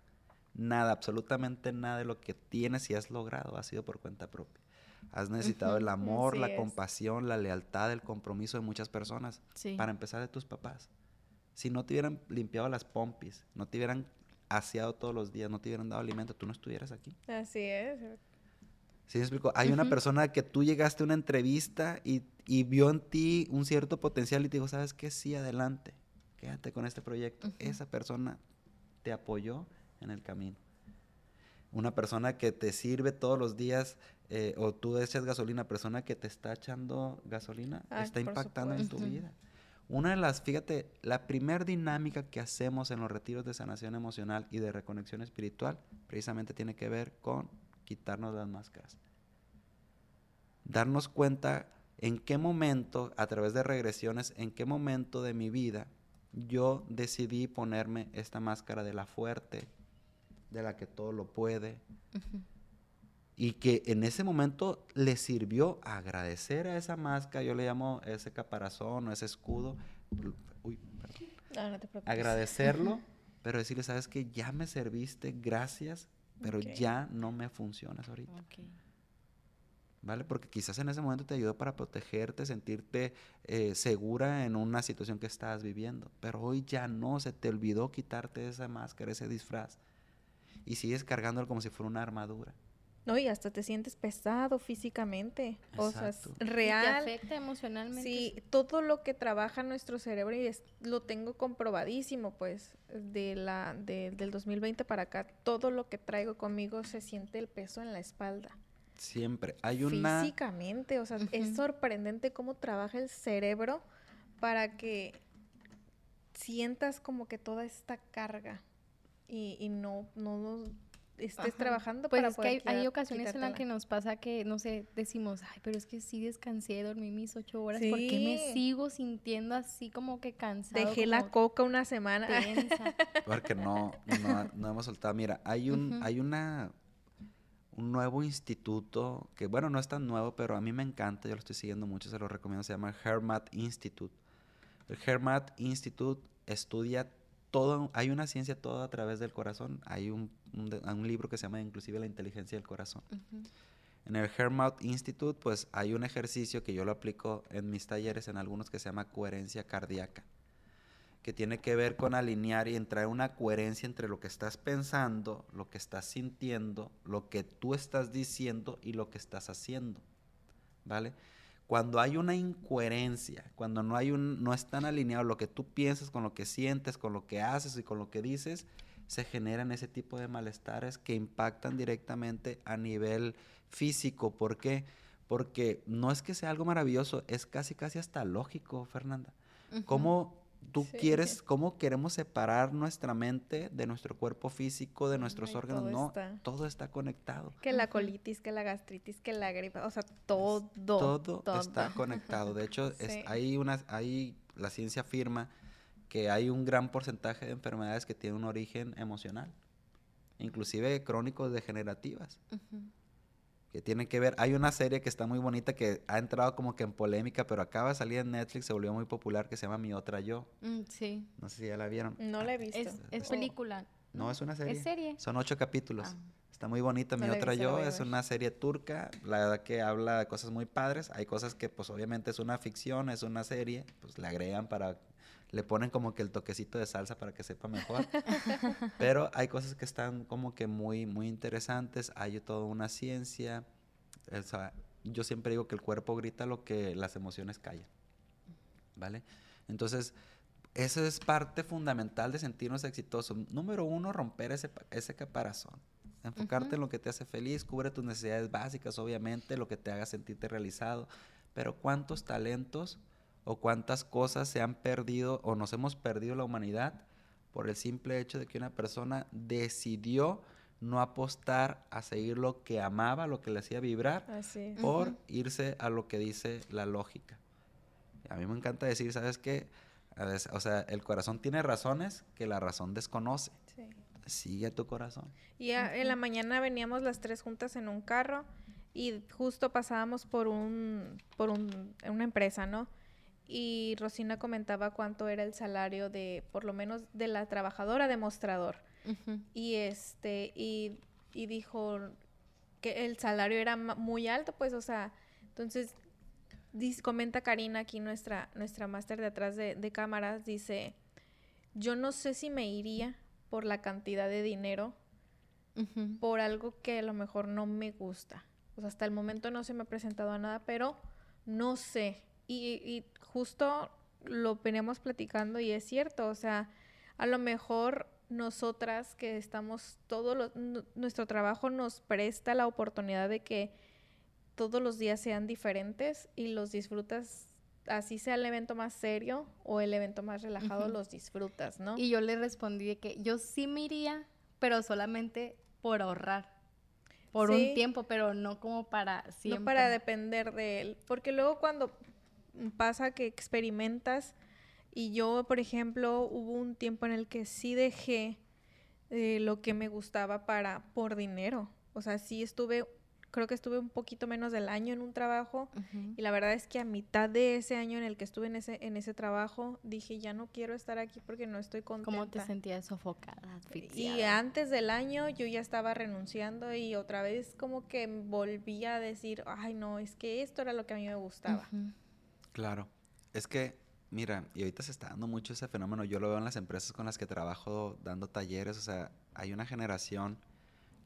nada, absolutamente nada de lo que tienes y has logrado ha sido por cuenta propia. Has necesitado el *laughs* amor, la compasión, la lealtad, el compromiso de muchas personas. Para empezar de tus papás. Si no te hubieran limpiado las pompis, no te hubieran aseado todos los días, no te hubieran dado alimento, tú no estuvieras aquí. Así es. ¿Sí me explico? Hay una persona que tú llegaste a una entrevista y, vio en ti un cierto potencial y te dijo, ¿sabes qué? Sí, adelante. Quédate con este proyecto. Esa persona te apoyó en el camino. Una persona que te sirve todos los días eh, o tú echas gasolina, persona que te está echando gasolina, está impactando en tu vida. Una de las, fíjate, la primera dinámica que hacemos en los retiros de sanación emocional y de reconexión espiritual precisamente tiene que ver con quitarnos las máscaras. Darnos cuenta en qué momento, a través de regresiones, en qué momento de mi vida yo decidí ponerme esta máscara de la fuerte, de la que todo lo puede, Y que en ese momento le sirvió agradecer a esa máscara, yo le llamo ese caparazón o ese escudo. Uy, perdón. No, no te preocupes. Agradecerlo, *laughs* pero decirle, sabes que ya me serviste, gracias, pero ya no me funcionas ahorita. ¿vale? Porque quizás en ese momento te ayudó para protegerte, sentirte eh, segura en una situación que estabas viviendo, pero hoy ya no, se te olvidó quitarte esa máscara, ese disfraz, y sigues cargándolo como si fuera una armadura. No, y hasta te sientes pesado físicamente. O sea, es Exacto. ¿Te real. afecta emocionalmente? Sí, todo lo que trabaja nuestro cerebro y es- lo tengo comprobadísimo, pues, de la, de- del 2020 para acá, todo lo que traigo conmigo se siente el peso en la espalda. Siempre hay una... Físicamente, o sea, es sorprendente cómo trabaja el cerebro para que sientas como que toda esta carga y, y no, no, no estés Ajá. trabajando Pues para es que hay, hay ocasiones en las que nos pasa que, no sé, decimos, ay, pero es que sí descansé, dormí mis ocho horas, ¿por qué me Sí. sigo sintiendo así como que cansado? Dejé la coca una semana. tensa? *laughs* Porque no, no, no hemos soltado. Mira, hay un, hay una un nuevo instituto que, bueno, no es tan nuevo, pero a mí me encanta, yo lo estoy siguiendo mucho, se lo recomiendo, se llama Hermat Institute. El Hermat Institute estudia todo, hay una ciencia toda a través del corazón. Hay un, un de- un libro que se llama inclusive La inteligencia del corazón. En el Hermat Institute, pues hay un ejercicio que yo lo aplico en mis talleres, en algunos que se llama coherencia cardíaca, que tiene que ver con alinear y entrar en una coherencia entre lo que estás pensando, lo que estás sintiendo, lo que tú estás diciendo y lo que estás haciendo, ¿vale? Cuando hay una incoherencia, cuando no hay un, no están alineados lo que tú piensas con lo que sientes, con lo que haces y con lo que dices, se generan ese tipo de malestares que impactan directamente a nivel físico. ¿Por qué? Porque no es que sea algo maravilloso, es casi casi hasta lógico, Fernanda. ¿Cómo tú Sí. quieres, cómo queremos separar nuestra mente de nuestro cuerpo físico, de nuestros Ay, órganos? todo No, está- todo está conectado. Que la colitis, que la gastritis, que la gripa, o sea, todo, Todo, todo. está *laughs* conectado. De hecho, es- Sí. hay una, hay, la ciencia afirma que hay un gran porcentaje de enfermedades que tienen un origen emocional, inclusive crónicos degenerativas, Ujú. Que tienen que ver. Hay una serie que está muy bonita que ha entrado como que en polémica, pero acaba de salir en Netflix, se volvió muy popular, que se llama Mi Otra Yo. Mm, sí. No sé si ya la vieron. No la he visto. Es, es Oh. película. No, es una serie. ¿Es serie? Son ocho capítulos. Ah. Está muy bonita. Mi otra yo es una serie turca, la verdad que habla de cosas muy padres. Hay cosas que pues obviamente es una ficción, es una serie, pues le agregan para, le ponen como que el toquecito de salsa para que sepa mejor. *laughs* Pero hay cosas que están como que muy, muy interesantes. Hay toda una ciencia. O sea, yo siempre digo que el cuerpo grita lo que las emociones callan. ¿Vale? Entonces, eso es parte fundamental de sentirnos exitosos. Número uno, romper ese, ese caparazón. Enfocarte en lo que te hace feliz, cubre tus necesidades básicas, obviamente, lo que te haga sentirte realizado. Pero ¿cuántos talentos o cuántas cosas se han perdido o nos hemos perdido la humanidad por el simple hecho de que una persona decidió no apostar a seguir lo que amaba, lo que le hacía vibrar, Así por irse a lo que dice la lógica. A mí me encanta decir, ¿sabes qué? A veces, O sea, el corazón tiene razones que la razón desconoce. Sí. Sigue a tu corazón. Y a- en la mañana veníamos las tres juntas en un carro y justo pasábamos por un por un, una empresa, ¿no? Y Rosina comentaba cuánto era el salario de por lo menos de la trabajadora de mostrador. Y este y, y dijo que el salario era muy alto, pues, o sea, entonces dis- comenta Karina aquí nuestra nuestra máster de atrás de, de cámaras dice, "Yo no sé si me iría por la cantidad de dinero por algo que a lo mejor no me gusta. O sea, hasta el momento no se me ha presentado a nada, pero no sé. Y, y justo lo veníamos platicando y es cierto, o sea, a lo mejor nosotras que estamos, todo lo- nuestro trabajo nos presta la oportunidad de que todos los días sean diferentes y los disfrutas, así sea el evento más serio o el evento más relajado, los disfrutas, ¿no? Y yo le respondí de que yo sí me iría, pero solamente por ahorrar. Por Sí. un tiempo, pero no como para siempre. No para depender de él. Porque luego cuando pasa que experimentas, y yo, por ejemplo, hubo un tiempo en el que sí dejé eh, lo que me gustaba para por dinero. O sea, sí estuve creo que estuve un poquito menos del año en un trabajo y la verdad es que a mitad de ese año en el que estuve en ese, en ese trabajo dije ya no quiero estar aquí porque no estoy contenta. ¿Cómo te sentías sofocada? Y antes del año yo ya estaba renunciando y otra vez como que volví a decir, ay no, es que esto era lo que a mí me gustaba. Claro, es que Mira, y ahorita se está dando mucho ese fenómeno. Yo lo veo en las empresas con las que trabajo dando talleres. O sea, hay una generación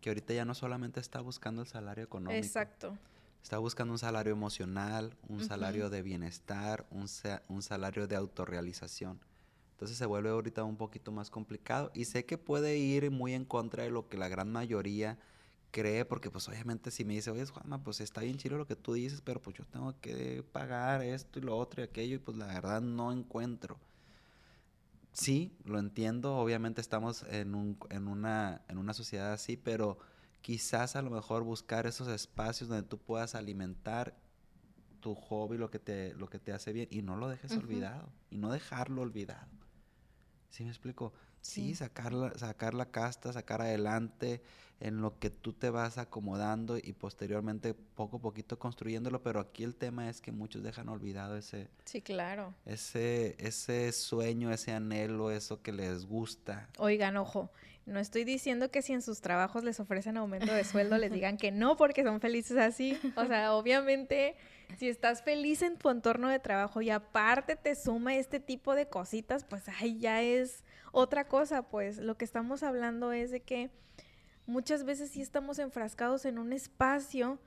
que ahorita ya no solamente está buscando el salario económico. Exacto. Está buscando un salario emocional, un salario de bienestar, un, un salario de autorrealización. Entonces se vuelve ahorita un poquito más complicado. Y sé que puede ir muy en contra de lo que la gran mayoría cree, porque pues obviamente si me dice, oye Juanma, pues está bien chido lo que tú dices, pero pues yo tengo que pagar esto y lo otro y aquello, y pues la verdad no encuentro. Sí, lo entiendo, obviamente estamos en, un, en, una, en una sociedad así, pero quizás a lo mejor buscar esos espacios donde tú puedas alimentar tu hobby, lo que te, lo que te hace bien, y no lo dejes olvidado, y no dejarlo olvidado. ¿Sí me explico? Sí, sacar, la, sacar la casta, sacar adelante en lo que tú te vas acomodando y posteriormente poco a poquito construyéndolo, pero aquí el tema es que muchos dejan olvidado ese... Sí, claro. Ese, ese sueño, ese anhelo, eso que les gusta. Oigan, ojo, no estoy diciendo que si en sus trabajos les ofrecen aumento de sueldo les digan que no porque son felices así. O sea, obviamente si estás feliz en tu entorno de trabajo y aparte te suma este tipo de cositas, pues ahí ya es otra cosa, pues lo que estamos hablando es de que muchas veces sí estamos enfrascados en un espacio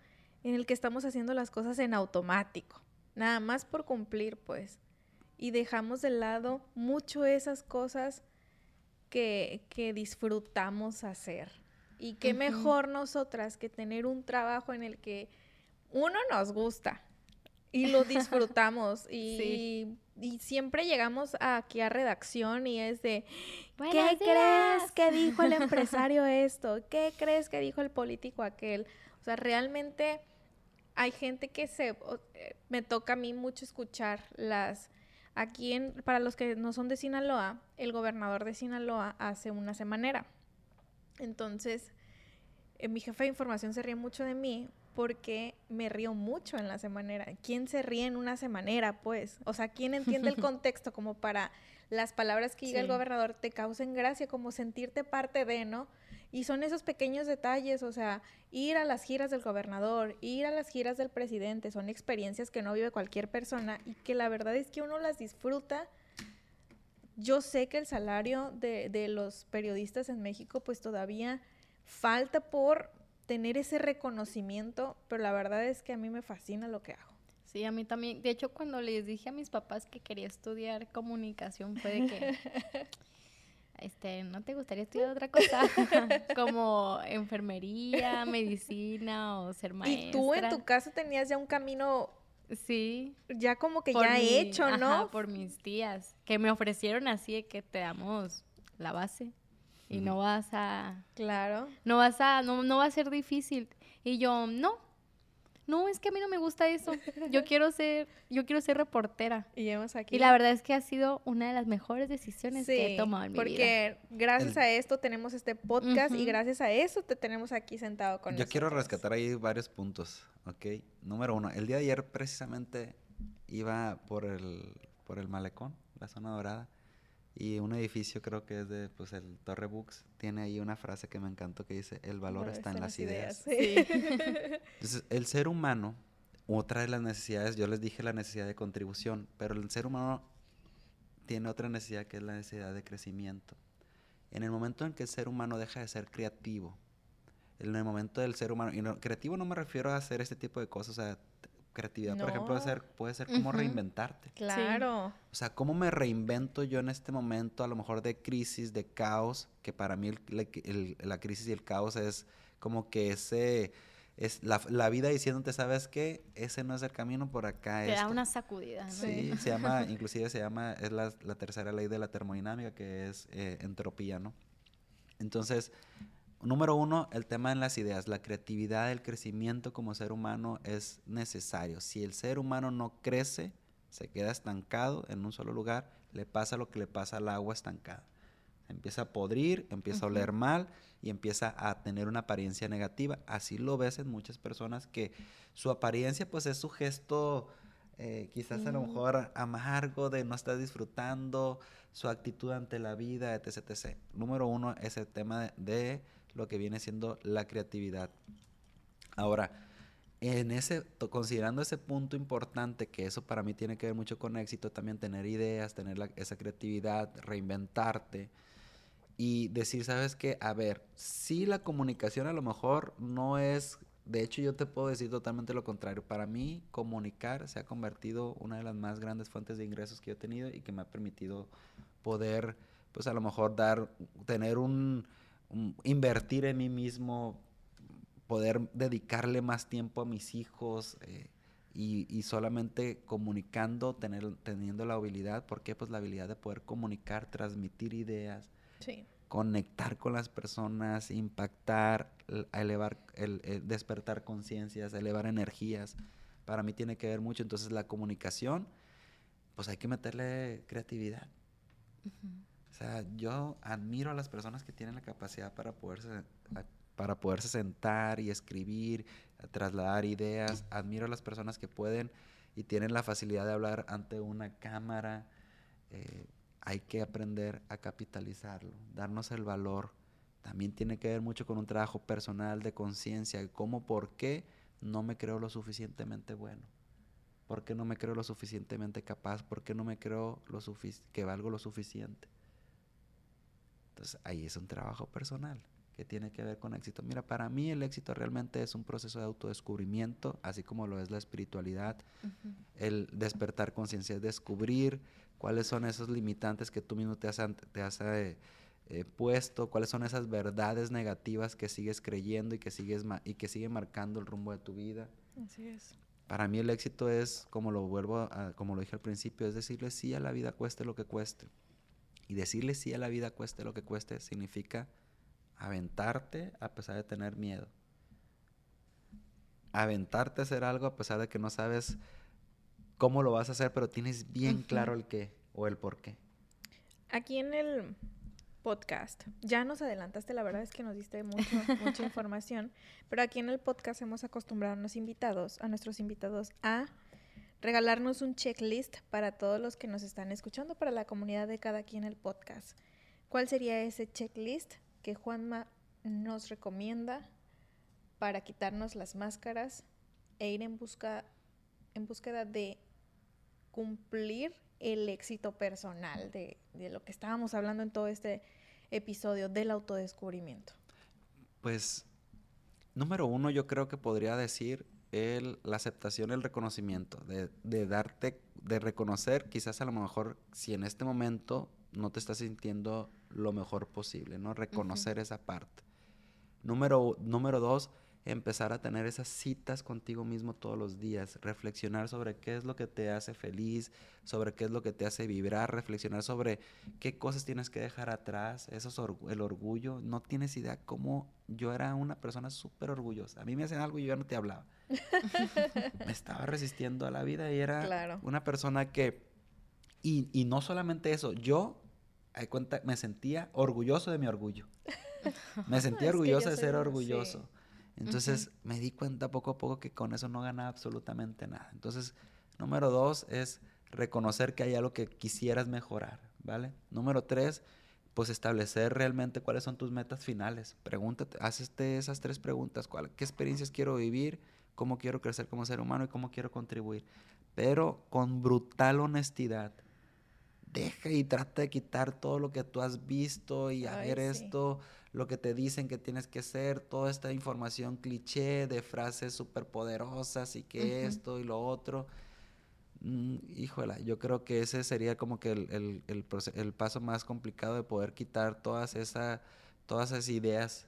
en el que estamos haciendo las cosas en automático, nada más por cumplir, pues, y dejamos de lado mucho esas cosas que, que disfrutamos hacer. Y qué mejor nosotras que tener un trabajo en el que uno nos gusta, y lo disfrutamos *laughs* y, y, siempre llegamos aquí a redacción y es de ¿qué crees que dijo el *laughs* empresario esto? ¿Qué crees que dijo el político aquel? O sea, realmente hay gente que se eh, me toca a mí mucho escuchar las aquí en para los que no son de Sinaloa, el gobernador de Sinaloa hace una semanera. Entonces, eh, mi jefe de información se ríe mucho de mí porque me río mucho en la semanera. ¿Quién se ríe en una semanera, pues? O sea, ¿quién entiende el *laughs* contexto como para las palabras que diga el gobernador te causen gracia, como sentirte parte de, ¿no? Y son esos pequeños detalles, o sea, ir a las giras del gobernador, ir a las giras del presidente, son experiencias que no vive cualquier persona y que la verdad es que uno las disfruta. Yo sé que el salario de, de los periodistas en México pues todavía falta por tener ese reconocimiento, pero la verdad es que a mí me fascina lo que hago. Sí, a mí también. De hecho, cuando les dije a mis papás que quería estudiar comunicación, fue de que, *laughs* este, ¿no te gustaría estudiar otra cosa? *laughs* Como enfermería, medicina o ser maestra. Y tú en tu caso tenías ya un camino... Sí. Ya como que ya he hecho, ¿no? por mis tías, que me ofrecieron así de que te damos la base y no vas a... Claro. No vas a, no, no va a ser difícil. Y yo, no, no, es que a mí no me gusta eso. Yo *laughs* quiero ser, yo quiero ser reportera. Y aquí. Y la verdad es que ha sido una de las mejores decisiones que he tomado en mi vida. Porque gracias a esto tenemos este podcast y gracias a eso te tenemos aquí sentado con nosotros. Yo quiero rescatar ahí varios puntos, ¿ok? Número uno, el día de ayer precisamente iba por el, por el malecón, la zona dorada, y un edificio creo que es de, pues, el Torre Books, tiene ahí una frase que me encantó que dice, el valor está, en las ideas. *laughs* Entonces, el ser humano, otra de las necesidades, yo les dije la necesidad de contribución, pero el ser humano tiene otra necesidad que es la necesidad de crecimiento. En el momento en que el ser humano deja de ser creativo, en el momento del ser humano, y no, creativo no me refiero a hacer este tipo de cosas, o sea, creatividad, por ejemplo, puede ser, puede ser como reinventarte. Claro. O sea, ¿cómo me reinvento yo en este momento, a lo mejor de crisis, de caos, que para mí la crisis y el caos es como que ese es la, la, vida diciéndote, ¿sabes qué? Ese no es el camino por acá. Te da una sacudida, ¿no? Sí, se llama, *laughs* inclusive se llama, es la, la, tercera ley de la termodinámica, que es eh, entropía, ¿no? Entonces, Número uno, el tema de las ideas. La creatividad, el crecimiento como ser humano es necesario. Si el ser humano no crece, se queda estancado en un solo lugar, le pasa lo que le pasa al agua estancada. empieza a podrir, empieza a oler mal y empieza a tener una apariencia negativa. Así lo ves en muchas personas que su apariencia pues es su gesto eh, quizás a lo mejor amargo de no estar disfrutando, su actitud ante la vida, etc. etc. Número uno es el tema de, lo que viene siendo la creatividad. Ahora, en ese, considerando ese punto importante, que eso para mí tiene que ver mucho con éxito, también tener ideas, tener esa creatividad, reinventarte y decir, sabes qué, a ver, si la comunicación a lo mejor no es de hecho, yo te puedo decir totalmente lo contrario. Para mí, comunicar se ha convertido una de las más grandes fuentes de ingresos que yo he tenido y que me ha permitido poder, pues a lo mejor dar, tener un, invertir en mí mismo, poder dedicarle más tiempo a mis hijos eh, y, y, solamente comunicando, tener, teniendo la habilidad, ¿por qué? Pues la habilidad de poder comunicar, transmitir ideas. Sí conectar con las personas, impactar, elevar, el, despertar conciencias, elevar energías. Para mí tiene que ver mucho. Entonces la comunicación, pues hay que meterle creatividad. O sea, yo admiro a las personas que tienen la capacidad para poderse, para poderse sentar y escribir, trasladar ideas. Admiro a las personas que pueden y tienen la facilidad de hablar ante una cámara. Eh, hay que aprender a capitalizarlo, darnos el valor. También tiene que ver mucho con un trabajo personal de conciencia, cómo, por qué no me creo lo suficientemente bueno, por qué no me creo lo suficientemente capaz, por qué no me creo lo que valgo lo suficiente. Entonces ahí es un trabajo personal que tiene que ver con éxito. Mira, para mí el éxito realmente es un proceso de autodescubrimiento, así como lo es la espiritualidad, el despertar conciencia, es descubrir cuáles son esos limitantes que tú mismo te has, te has eh, eh, puesto, cuáles son esas verdades negativas que sigues creyendo y que sigues y que sigue marcando el rumbo de tu vida. Así es. Para mí el éxito es, como lo vuelvo a, como lo dije al principio, es decirle sí a la vida cueste lo que cueste. Y decirle sí a la vida cueste lo que cueste significa aventarte a pesar de tener miedo. Aventarte a hacer algo a pesar de que no sabes cómo lo vas a hacer, pero tienes bien claro el qué o el por qué. Aquí en el podcast, ya nos adelantaste, la verdad es que nos diste *laughs* mucha información, pero aquí en el podcast hemos acostumbrado a, los invitados, a nuestros invitados a regalarnos un checklist para todos los que nos están escuchando, para la comunidad de cada quien el podcast. ¿Cuál sería ese checklist que Juanma nos recomienda para quitarnos las máscaras e ir en busca en búsqueda de cumplir el éxito personal de, lo que estábamos hablando en todo este episodio del autodescubrimiento? Pues, número uno, yo creo que podría decir el, la aceptación, el reconocimiento, de, de, darte, de reconocer quizás a lo mejor si en este momento no te estás sintiendo lo mejor posible, ¿no? Reconocer esa parte. Número, número dos, empezar a tener esas citas contigo mismo todos los días, reflexionar sobre qué es lo que te hace feliz, sobre qué es lo que te hace vibrar, reflexionar sobre qué cosas tienes que dejar atrás, eso es el orgullo. No tienes idea cómo yo era una persona súper orgullosa. A mí me hacían algo y yo ya no te hablaba. *laughs* me estaba resistiendo a la vida y era una persona que... Y, y no solamente eso, yo cuenta, me sentía orgulloso de mi orgullo. *laughs* Me sentía orgulloso de ser orgulloso. Entonces me di cuenta poco a poco que con eso no ganaba absolutamente nada. Entonces, número dos es reconocer que hay algo que quisieras mejorar, ¿vale? Número tres, pues establecer realmente cuáles son tus metas finales. Pregúntate, hazte esas tres preguntas. ¿cuál, ¿Qué experiencias quiero vivir? ¿Cómo quiero crecer como ser humano? ¿Y cómo quiero contribuir? Pero con brutal honestidad. Deja y trata de quitar todo lo que tú has visto y a ver esto lo que te dicen que tienes que ser, toda esta información cliché de frases súper poderosas y que esto y lo otro. Mm, híjola, yo creo que ese sería como que el, el, paso más complicado de poder quitar todas, esa, todas esas ideas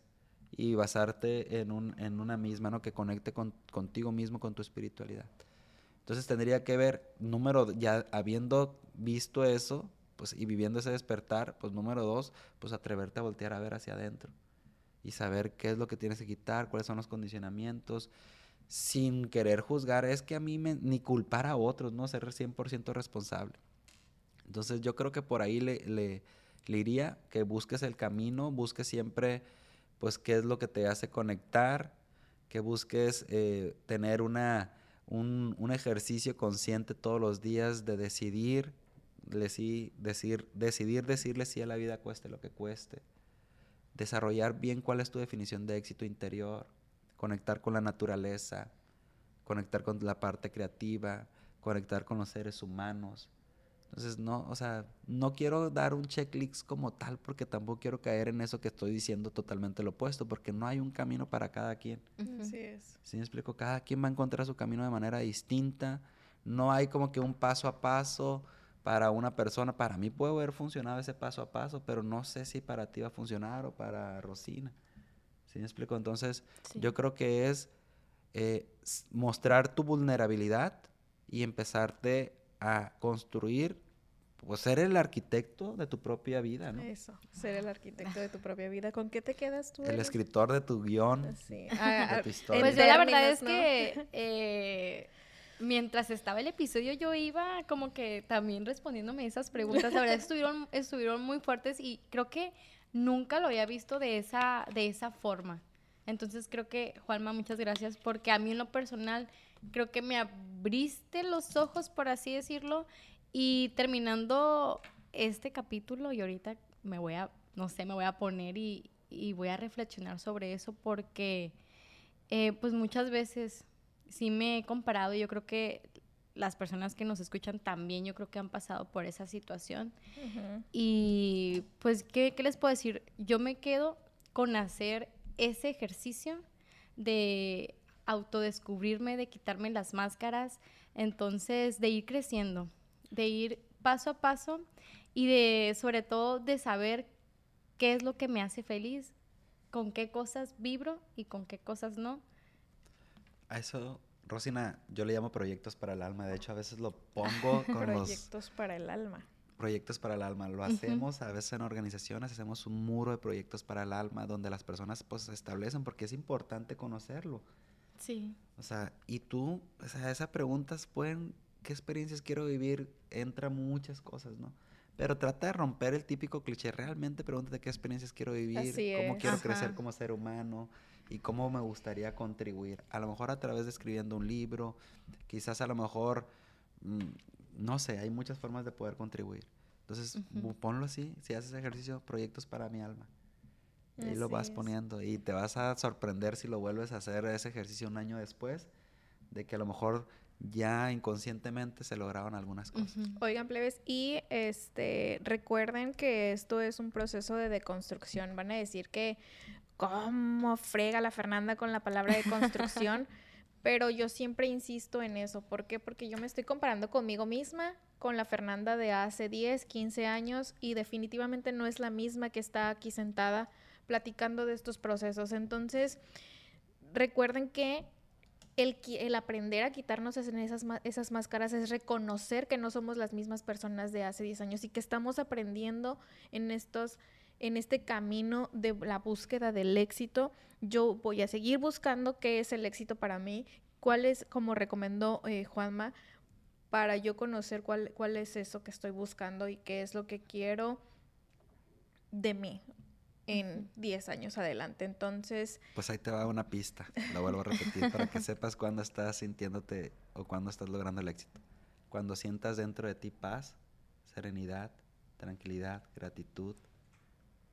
y basarte en, un, en una misma, ¿no? Que conecte con, contigo mismo, con tu espiritualidad. Entonces tendría que ver, número, ya habiendo visto eso, pues, y viviendo ese despertar, pues número dos, pues atreverte a voltear a ver hacia adentro y saber qué es lo que tienes que quitar, cuáles son los condicionamientos, sin querer juzgar, es que a mí me, ni culpar a otros, ¿no? Ser 100% responsable. Entonces yo creo que por ahí le, le diría que busques el camino, busques siempre, pues, qué es lo que te hace conectar, que busques eh, tener una, un, un, ejercicio consciente todos los días de decidir, decir, decir, decidir decirle sí a la vida cueste lo que cueste, desarrollar bien cuál es tu definición de éxito interior, conectar con la naturaleza, conectar con la parte creativa, conectar con los seres humanos. Entonces, no, o sea, no quiero dar un checklist como tal porque tampoco quiero caer en eso que estoy diciendo totalmente lo opuesto, porque no hay un camino para cada quien. Así es. ¿Sí me explico? Cada quien va a encontrar su camino de manera distinta. No hay como que un paso a paso para una persona. Para mí puede haber funcionado ese paso a paso, pero no sé si para ti va a funcionar o para Rosina. ¿Sí me explico? Entonces, sí. yo creo que es eh, mostrar tu vulnerabilidad y empezarte a construir, pues ser el arquitecto de tu propia vida, ¿no? Eso, ser el arquitecto de tu propia vida. ¿Con qué te quedas tú? El eres? escritor de tu guion, sí. ah, de tu historia. Pues yo la verdad es que eh, mientras estaba el episodio yo iba como que también respondiéndome esas preguntas. La verdad *laughs* estuvieron, estuvieron muy fuertes y creo que nunca lo había visto de esa, de esa forma. Entonces creo que, Juanma, muchas gracias porque a mí en lo personal creo que me abriste los ojos, por así decirlo, y terminando este capítulo y ahorita me voy a, no sé, me voy a poner y, y voy a reflexionar sobre eso porque eh, pues muchas veces sí me he comparado y yo creo que las personas que nos escuchan también yo creo que han pasado por esa situación. Uh -huh. Y pues, ¿qué, ¿qué les puedo decir? Yo me quedo con hacer ese ejercicio de autodescubrirme, de quitarme las máscaras, entonces de ir creciendo, de ir paso a paso y de sobre todo de saber qué es lo que me hace feliz, con qué cosas vibro y con qué cosas no. A eso, Rosina, yo le llamo proyectos para el alma, de hecho a veces lo pongo *laughs* con proyectos los... para el alma proyectos para el alma. Lo hacemos uh -huh. a veces en organizaciones, hacemos un muro de proyectos para el alma donde las personas pues se establecen porque es importante conocerlo. Sí. O sea, y tú, o sea, esas preguntas pueden, ¿qué experiencias quiero vivir? Entra muchas cosas, ¿no? Pero trata de romper el típico cliché. Realmente pregúntate qué experiencias quiero vivir, Así cómo es. quiero Ajá. crecer como ser humano y cómo me gustaría contribuir. A lo mejor a través de escribiendo un libro, quizás a lo mejor mmm, no sé, hay muchas formas de poder contribuir. Entonces, uh -huh. ponlo así, si haces ejercicio, proyectos para mi alma. Y lo vas poniendo y te vas a sorprender si lo vuelves a hacer ese ejercicio un año después, de que a lo mejor ya inconscientemente se lograron algunas cosas. Uh -huh. Oigan, plebes, y este recuerden que esto es un proceso de deconstrucción. Van a decir que cómo frega la Fernanda con la palabra de construcción. *laughs* Pero yo siempre insisto en eso. ¿Por qué? Porque yo me estoy comparando conmigo misma, con la Fernanda de hace 10, 15 años y definitivamente no es la misma que está aquí sentada platicando de estos procesos. Entonces, recuerden que el, el aprender a quitarnos esas, esas máscaras es reconocer que no somos las mismas personas de hace 10 años y que estamos aprendiendo en estos en este camino de la búsqueda del éxito. Yo voy a seguir buscando qué es el éxito para mí, cuál es, como recomendó eh, Juanma, para yo conocer cuál, cuál es eso que estoy buscando y qué es lo que quiero de mí en 10 uh -huh. años adelante. Entonces... Pues ahí te va una pista, la vuelvo a repetir, para que sepas cuándo estás sintiéndote o cuándo estás logrando el éxito. Cuando sientas dentro de ti paz, serenidad, tranquilidad, gratitud,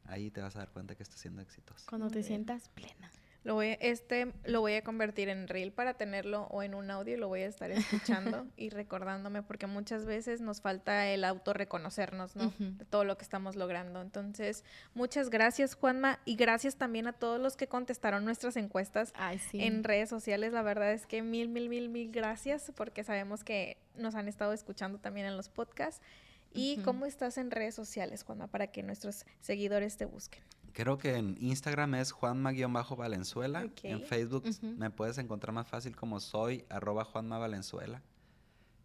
ahí te vas a dar cuenta que estás siendo exitoso. Cuando te sientas plena. Lo voy, a, este lo voy a convertir en reel para tenerlo o en un audio, lo voy a estar escuchando *laughs* y recordándome porque muchas veces nos falta el autorreconocernos, ¿no? Uh -huh. De todo lo que estamos logrando. Entonces, muchas gracias Juanma y gracias también a todos los que contestaron nuestras encuestas Ay, sí. en redes sociales. La verdad es que mil, mil, mil, mil gracias porque sabemos que nos han estado escuchando también en los podcasts. ¿Y uh -huh. cómo estás en redes sociales, Juanma, para que nuestros seguidores te busquen? Creo que en Instagram es Juanma-Valenzuela. Okay. En Facebook uh -huh. me puedes encontrar más fácil como soy, arroba Juanma Valenzuela.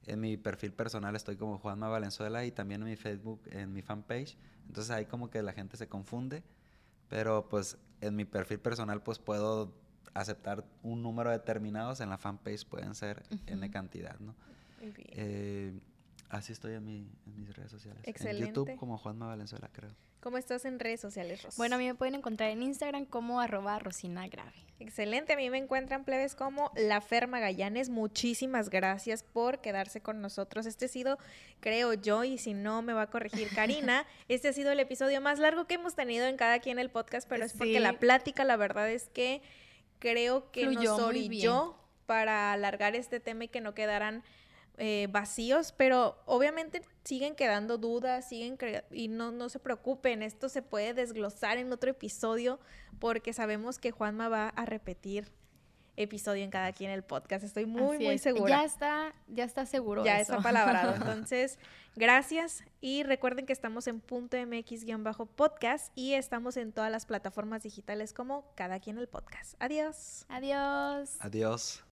En mi perfil personal estoy como Juanma Valenzuela y también en mi Facebook, en mi fanpage. Entonces ahí como que la gente se confunde. Pero pues en mi perfil personal pues puedo aceptar un número determinado. En la fanpage pueden ser uh -huh. N cantidad, ¿no? Muy bien. Eh, Así estoy en, mi, en mis redes sociales. En. YouTube como Juanma Valenzuela, creo. ¿Cómo estás en redes sociales, Ros? Bueno, a mí me pueden encontrar en Instagram como arroba Rosina Grave. Excelente, a mí me encuentran plebes como La Ferma Gallanes. Muchísimas gracias por quedarse con nosotros. Este ha sido, creo yo, y si no me va a corregir *laughs* Karina, este ha sido el episodio más largo que hemos tenido en cada quien el podcast, pero es porque la plática, la verdad es que creo que Fluyó nos orilló para alargar este tema y que no quedaran eh, vacíos, pero obviamente siguen quedando dudas, siguen cre- y no, no se preocupen, esto se puede desglosar en otro episodio porque sabemos que Juanma va a repetir episodio en cada quien el podcast. Estoy muy, Así muy es. segura. Ya está, ya está seguro. Ya eso. está palabrado. *laughs* Entonces, gracias. Y recuerden que estamos en punto MX-podcast y estamos en todas las plataformas digitales como cada quien el podcast. Adiós. Adiós. Adiós.